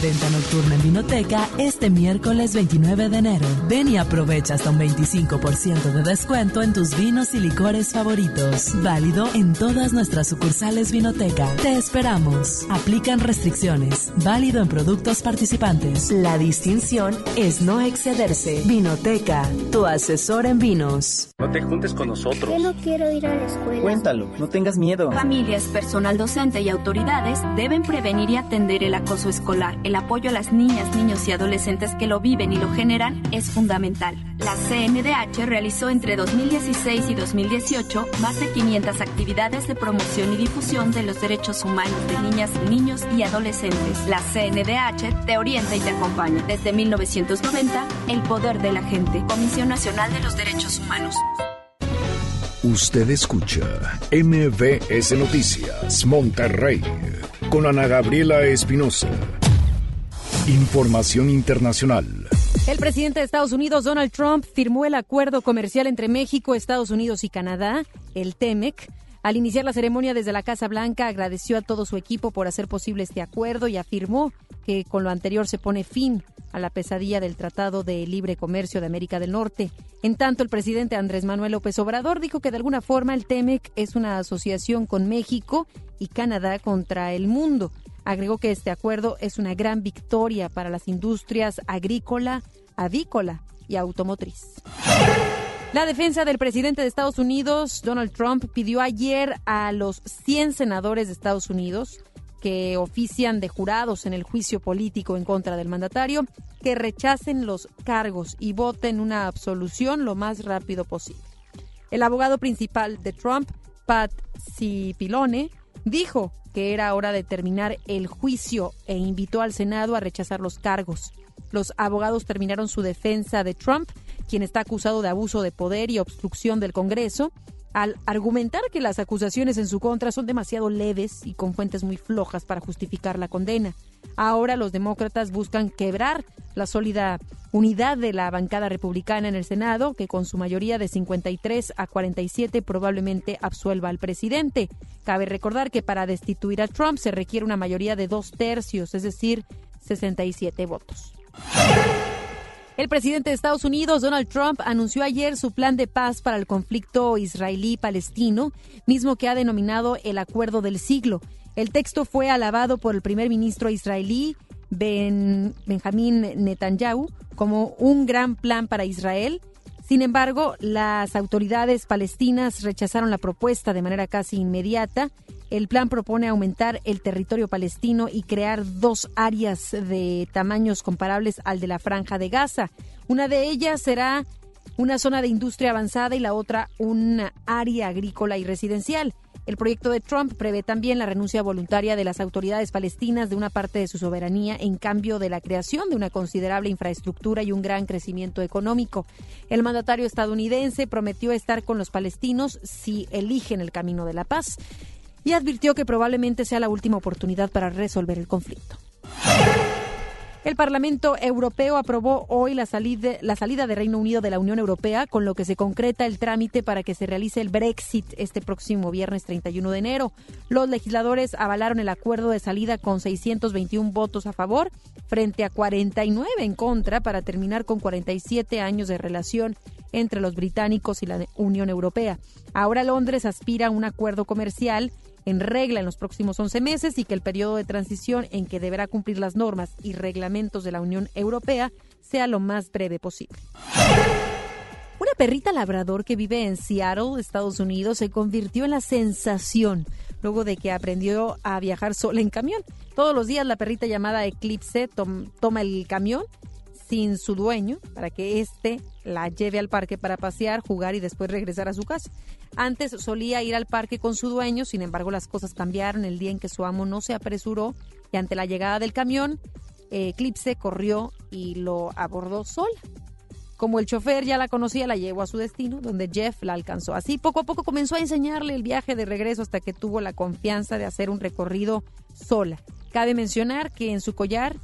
venta nocturna en Vinoteca este miércoles 29 de enero. Ven y aprovecha hasta un 25% de descuento en tus vinos y licores favoritos. Válido en todas nuestras sucursales Vinoteca. Te esperamos. Aplican restricciones. Válido en productos participantes. La distinción es no excederse. Vinoteca, tu asesor en vinos. No te juntes con nosotros. Yo no quiero ir a la escuela. Cuéntalo, no tengas miedo. Familias, personal docente y autoridades deben prevenir y atender el acoso escolar. El apoyo a las niñas, niños y adolescentes que lo viven y lo generan es fundamental. La CNDH realizó entre 2016 y 2018 más de 500 actividades de promoción y difusión de los derechos humanos de niñas, niños y adolescentes. La CNDH te orienta y te acompaña. Desde 1990, el poder de la gente. Comisión Nacional de los Derechos Humanos. Usted escucha MBS Noticias Monterrey con Ana Gabriela Espinosa. Información internacional. El presidente de Estados Unidos, Donald Trump, firmó el acuerdo comercial entre México, Estados Unidos y Canadá, el TEMEC. Al iniciar la ceremonia desde la Casa Blanca, agradeció a todo su equipo por hacer posible este acuerdo y afirmó que con lo anterior se pone fin a la pesadilla del Tratado de Libre Comercio de América del Norte. En tanto, el presidente Andrés Manuel López Obrador dijo que de alguna forma el TEMEC es una asociación con México y Canadá contra el mundo. Agregó que este acuerdo es una gran victoria para las industrias agrícola, avícola y automotriz. La defensa del presidente de Estados Unidos, Donald Trump, pidió ayer a los 100 senadores de Estados Unidos que ofician de jurados en el juicio político en contra del mandatario que rechacen los cargos y voten una absolución lo más rápido posible. El abogado principal de Trump, Pat Cipollone, dijo que era hora de terminar el juicio e invitó al Senado a rechazar los cargos. Los abogados terminaron su defensa de Trump, quien está acusado de abuso de poder y obstrucción del Congreso, al argumentar que las acusaciones en su contra son demasiado leves y con fuentes muy flojas para justificar la condena. Ahora los demócratas buscan quebrar la sólida unidad de la bancada republicana en el Senado, que con su mayoría de 53 a 47 probablemente absuelva al presidente. Cabe recordar que para destituir a Trump se requiere una mayoría de dos tercios, es decir, 67 votos. El presidente de Estados Unidos, Donald Trump, anunció ayer su plan de paz para el conflicto israelí-palestino, mismo que ha denominado el acuerdo del siglo. El texto fue alabado por el primer ministro israelí, ben, Benjamín Netanyahu, como un gran plan para Israel. Sin embargo, las autoridades palestinas rechazaron la propuesta de manera casi inmediata. El plan propone aumentar el territorio palestino y crear dos áreas de tamaños comparables al de la franja de Gaza. Una de ellas será una zona de industria avanzada y la otra una área agrícola y residencial. El proyecto de Trump prevé también la renuncia voluntaria de las autoridades palestinas de una parte de su soberanía en cambio de la creación de una considerable infraestructura y un gran crecimiento económico. El mandatario estadounidense prometió estar con los palestinos si eligen el camino de la paz y advirtió que probablemente sea la última oportunidad para resolver el conflicto. El Parlamento Europeo aprobó hoy la salida, la salida de Reino Unido de la Unión Europea, con lo que se concreta el trámite para que se realice el Brexit este próximo viernes 31 de enero. Los legisladores avalaron el acuerdo de salida con 621 votos a favor frente a 49 en contra para terminar con 47 años de relación entre los británicos y la Unión Europea. Ahora Londres aspira a un acuerdo comercial en regla en los próximos 11 meses y que el periodo de transición en que deberá cumplir las normas y reglamentos de la Unión Europea sea lo más breve posible. Una perrita labrador que vive en Seattle, Estados Unidos, se convirtió en la sensación luego de que aprendió a viajar sola en camión. Todos los días la perrita llamada Eclipse toma el camión sin su dueño para que éste la lleve al parque para pasear, jugar y después regresar a su casa. Antes solía ir al parque con su dueño, sin embargo las cosas cambiaron el día en que su amo no se apresuró y ante la llegada del camión, Eclipse corrió y lo abordó sola. Como el chofer ya la conocía, la llevó a su destino, donde Jeff la alcanzó. Así poco a poco comenzó a enseñarle el viaje de regreso hasta que tuvo la confianza de hacer un recorrido sola. Cabe mencionar que en su collar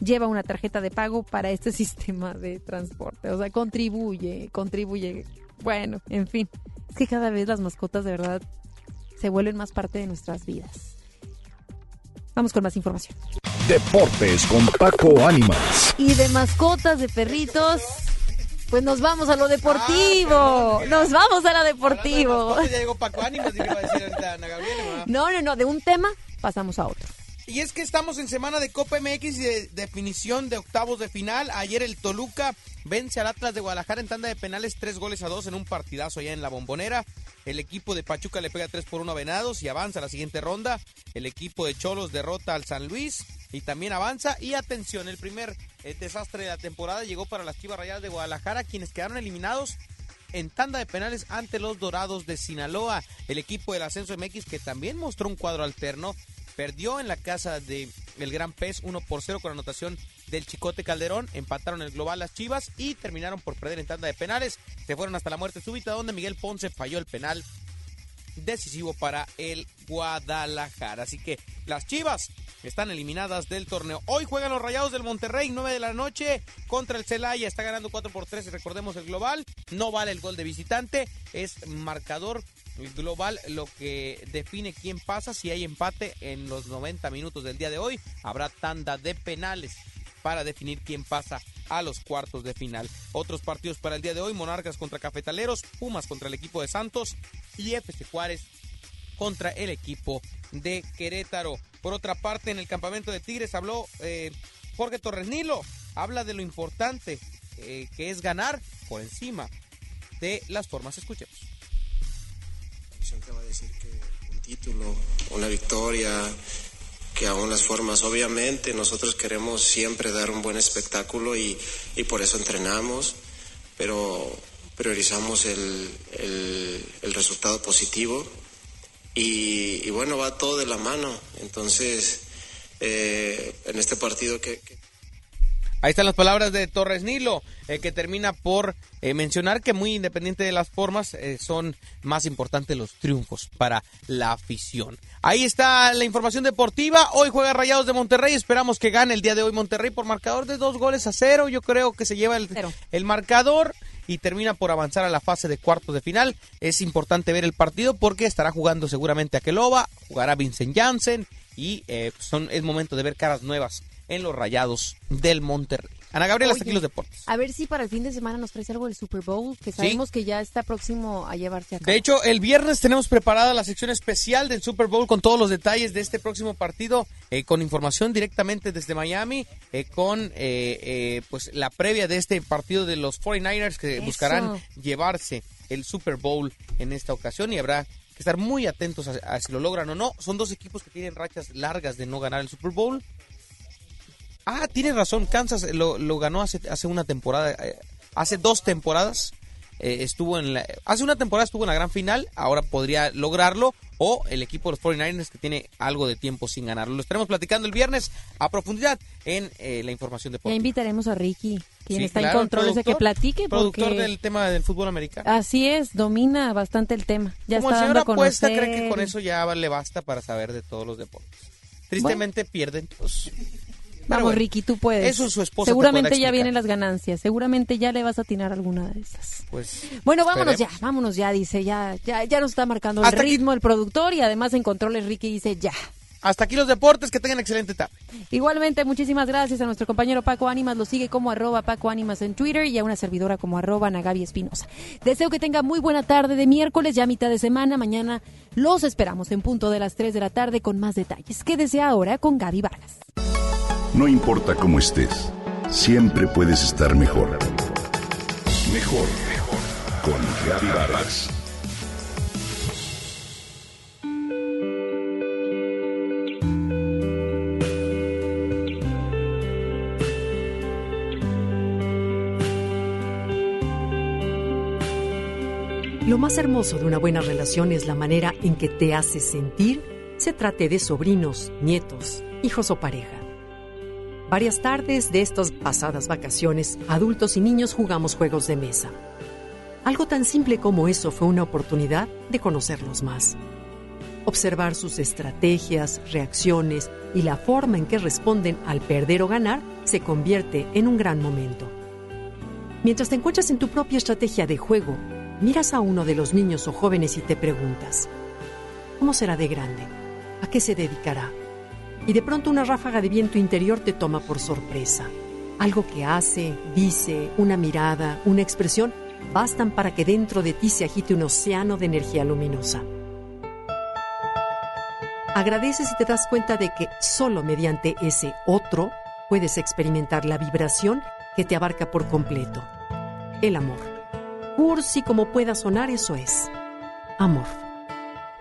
lleva una tarjeta de pago para este sistema de transporte. O sea, contribuye, contribuye. Bueno, en fin, es que cada vez las mascotas de verdad se vuelven más parte de nuestras vidas. Vamos con más información. Deportes con Paco Ánimas. Y de mascotas, de perritos, pues nos vamos a lo deportivo. nos vamos a lo deportivo. Ya llegó Paco Ánimas y iba a decir ahorita Ana Gabriela. No, no, no, de un tema pasamos a otro. Y es que estamos en semana de Copa MX y de definición de octavos de final. Ayer el Toluca vence al Atlas de Guadalajara en tanda de penales, tres goles a dos en un partidazo allá en la bombonera. El equipo de Pachuca le pega 3 por 1 a Venados y avanza a la siguiente ronda. El equipo de Cholos derrota al San Luis y también avanza. Y atención, el primer desastre de la temporada llegó para las Chivas Rayadas de Guadalajara, quienes quedaron eliminados en tanda de penales ante los Dorados de Sinaloa. El equipo del Ascenso MX que también mostró un cuadro alterno perdió en la casa de el Gran Pez 1 por 0 con anotación del Chicote Calderón, empataron el global las Chivas y terminaron por perder en tanda de penales, se fueron hasta la muerte súbita donde Miguel Ponce falló el penal decisivo para el Guadalajara. Así que las Chivas están eliminadas del torneo. Hoy juegan los Rayados del Monterrey, 9 de la noche, contra el Celaya. Está ganando 4 por 3 y recordemos el global. No vale el gol de visitante, es marcador global lo que define quién pasa. Si hay empate en los 90 minutos del día de hoy, habrá tanda de penales para definir quién pasa a los cuartos de final. Otros partidos para el día de hoy, Monarcas contra Cafetaleros, Pumas contra el equipo de Santos y FC Juárez contra el equipo de Querétaro. Por otra parte, en el campamento de Tigres habló eh, Jorge Torres Nilo, habla de lo importante eh, que es ganar por encima de las formas. Escuchemos te va a decir que un título, una victoria, que aún las formas, obviamente nosotros queremos siempre dar un buen espectáculo y, y por eso entrenamos, pero priorizamos el, el, el resultado positivo y, y, bueno, va todo de la mano. Entonces, eh, en este partido que Ahí están las palabras de Torres Nilo, eh, que termina por eh, mencionar que muy independiente de las formas, eh, son más importantes los triunfos para la afición. Ahí está la información deportiva. Hoy juega Rayados de Monterrey. Esperamos que gane el día de hoy Monterrey por marcador de dos goles a cero. Yo creo que se lleva el, el marcador y termina por avanzar a la fase de cuartos de final. Es importante ver el partido porque estará jugando seguramente Aqueloba, jugará Vincent Janssen y son, es momento de ver caras nuevas en los Rayados del Monterrey. Ana Gabriela, hasta aquí los deportes. A ver si para el fin de semana nos traes algo del Super Bowl, que sabemos que ya está próximo a llevarse a cabo. De hecho, el viernes tenemos preparada la sección especial del Super Bowl con todos los detalles de este próximo partido, eh, con información directamente desde Miami, eh, con eh, eh, pues la previa de este partido de los 49ers que Eso. buscarán llevarse el Super Bowl en esta ocasión y habrá que estar muy atentos a, a si lo logran o no. Son dos equipos que tienen rachas largas de no ganar el Super Bowl. Ah, tienes razón, Kansas lo, lo ganó hace, hace una temporada, eh, hace dos temporadas. eh, estuvo en la, hace una temporada estuvo en la gran final, ahora podría lograrlo, o el equipo de los 49ers que tiene algo de tiempo sin ganarlo. Lo estaremos platicando el viernes a profundidad en eh, la información Ya deportiva. invitaremos a Ricky, quien Sí, está claro, en controles de que platique. Productor porque- del tema del fútbol americano. Así es, domina bastante el tema. Ya Como el está señor dando a apuesta, conocer. cree que con eso ya le basta para saber de todos los deportes. Tristemente pierden todos. Vamos, bueno, Ricky, tú puedes. eso su esposa te Seguramente ya vienen las ganancias. Seguramente ya le vas a atinar alguna de esas. Pues, Bueno, vámonos esperemos. ya, vámonos ya, dice, ya, ya, ya nos está marcando el aquí- ritmo el productor y además en controles Ricky dice ya. Hasta aquí los deportes, que tengan excelente tarde. Igualmente, muchísimas gracias a nuestro compañero Paco Ánimas, lo sigue como arroba Paco Ánimas en Twitter y a una servidora como arroba Nagabi Espinosa. Deseo que tenga muy buena tarde de miércoles, ya mitad de semana, mañana los esperamos en punto de las 3 de la tarde con más detalles. Quédese ahora con Gaby Vargas. No importa cómo estés, siempre puedes estar mejor. Mejor, mejor. Con Vargas. Lo más hermoso de una buena relación es la manera en que te hace sentir, se trate de sobrinos, nietos, hijos o pareja. Varias tardes de estas pasadas vacaciones, adultos y niños jugamos juegos de mesa. Algo tan simple como eso fue una oportunidad de conocerlos más. Observar sus estrategias, reacciones y la forma en que responden al perder o ganar se convierte en un gran momento. Mientras te encuentras en tu propia estrategia de juego, miras a uno de los niños o jóvenes y te preguntas, ¿cómo será de grande? ¿A qué se dedicará? Y de pronto una ráfaga de viento interior te toma por sorpresa. Algo que hace, dice, una mirada, una expresión, bastan para que dentro de ti se agite un océano de energía luminosa. Agradeces y te das cuenta de que solo mediante ese otro puedes experimentar la vibración que te abarca por completo. El amor. Cursi como pueda sonar, eso es. Amor.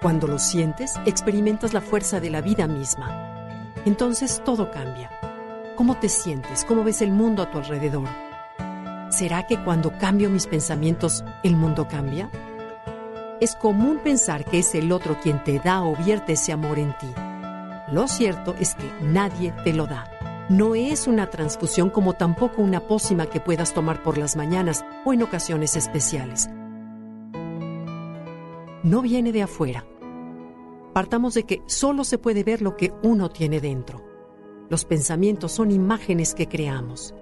Cuando lo sientes, experimentas la fuerza de la vida misma. Entonces todo cambia. ¿Cómo te sientes? ¿Cómo ves el mundo a tu alrededor? ¿Será que cuando cambio mis pensamientos, el mundo cambia? Es común pensar que es el otro quien te da o vierte ese amor en ti. Lo cierto es que nadie te lo da. No es una transfusión como tampoco una pócima que puedas tomar por las mañanas o en ocasiones especiales. No viene de afuera. Partamos de que solo se puede ver lo que uno tiene dentro. Los pensamientos son imágenes que creamos.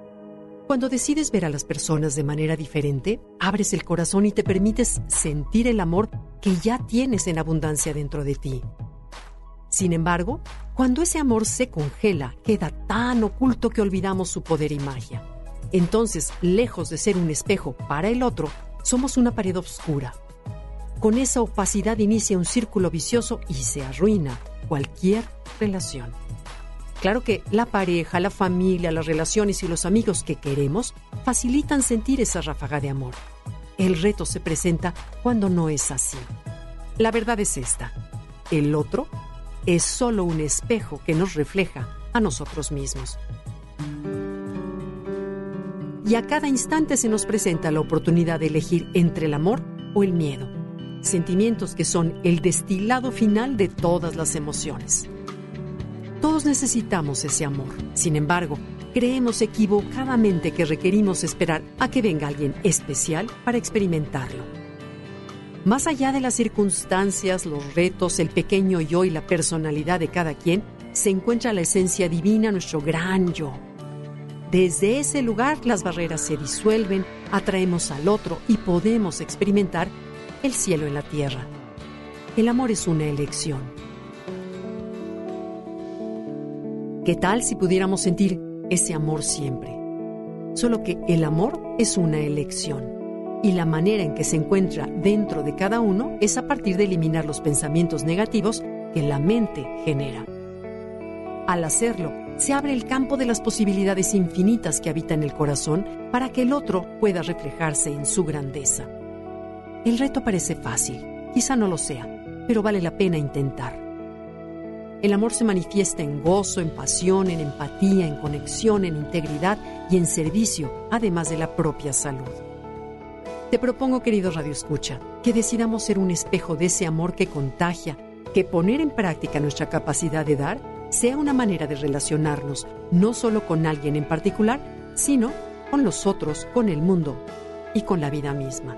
Cuando decides ver a las personas de manera diferente, abres el corazón y te permites sentir el amor que ya tienes en abundancia dentro de ti. Sin embargo, cuando ese amor se congela, queda tan oculto que olvidamos su poder y magia. Entonces, lejos de ser un espejo para el otro, somos una pared oscura. Con esa opacidad inicia un círculo vicioso y se arruina cualquier relación. Claro que la pareja, la familia, las relaciones y los amigos que queremos facilitan sentir esa ráfaga de amor. El reto se presenta cuando no es así. La verdad es esta. El otro es solo un espejo que nos refleja a nosotros mismos. Y a cada instante se nos presenta la oportunidad de elegir entre el amor o el miedo, sentimientos que son el destilado final de todas las emociones. Todos necesitamos ese amor. Sin embargo, creemos equivocadamente que requerimos esperar a que venga alguien especial para experimentarlo. Más allá de las circunstancias, los retos, el pequeño yo y la personalidad de cada quien, se encuentra la esencia divina, nuestro gran yo. Desde ese lugar las barreras se disuelven, atraemos al otro y podemos experimentar el cielo en la tierra. El amor es una elección. ¿Qué tal si pudiéramos sentir ese amor siempre? Solo que el amor es una elección y la manera en que se encuentra dentro de cada uno es a partir de eliminar los pensamientos negativos que la mente genera. Al hacerlo, se abre el campo de las posibilidades infinitas que habitan el corazón para que el otro pueda reflejarse en su grandeza. El reto parece fácil, quizá no lo sea, pero vale la pena intentar. El amor se manifiesta en gozo, en pasión, en empatía, en conexión, en integridad y en servicio, además de la propia salud. Te propongo, querido Radio Escucha, que decidamos ser un espejo de ese amor que contagia, que poner en práctica nuestra capacidad de dar sea una manera de relacionarnos no solo con alguien en particular, sino con los otros, con el mundo y con la vida misma.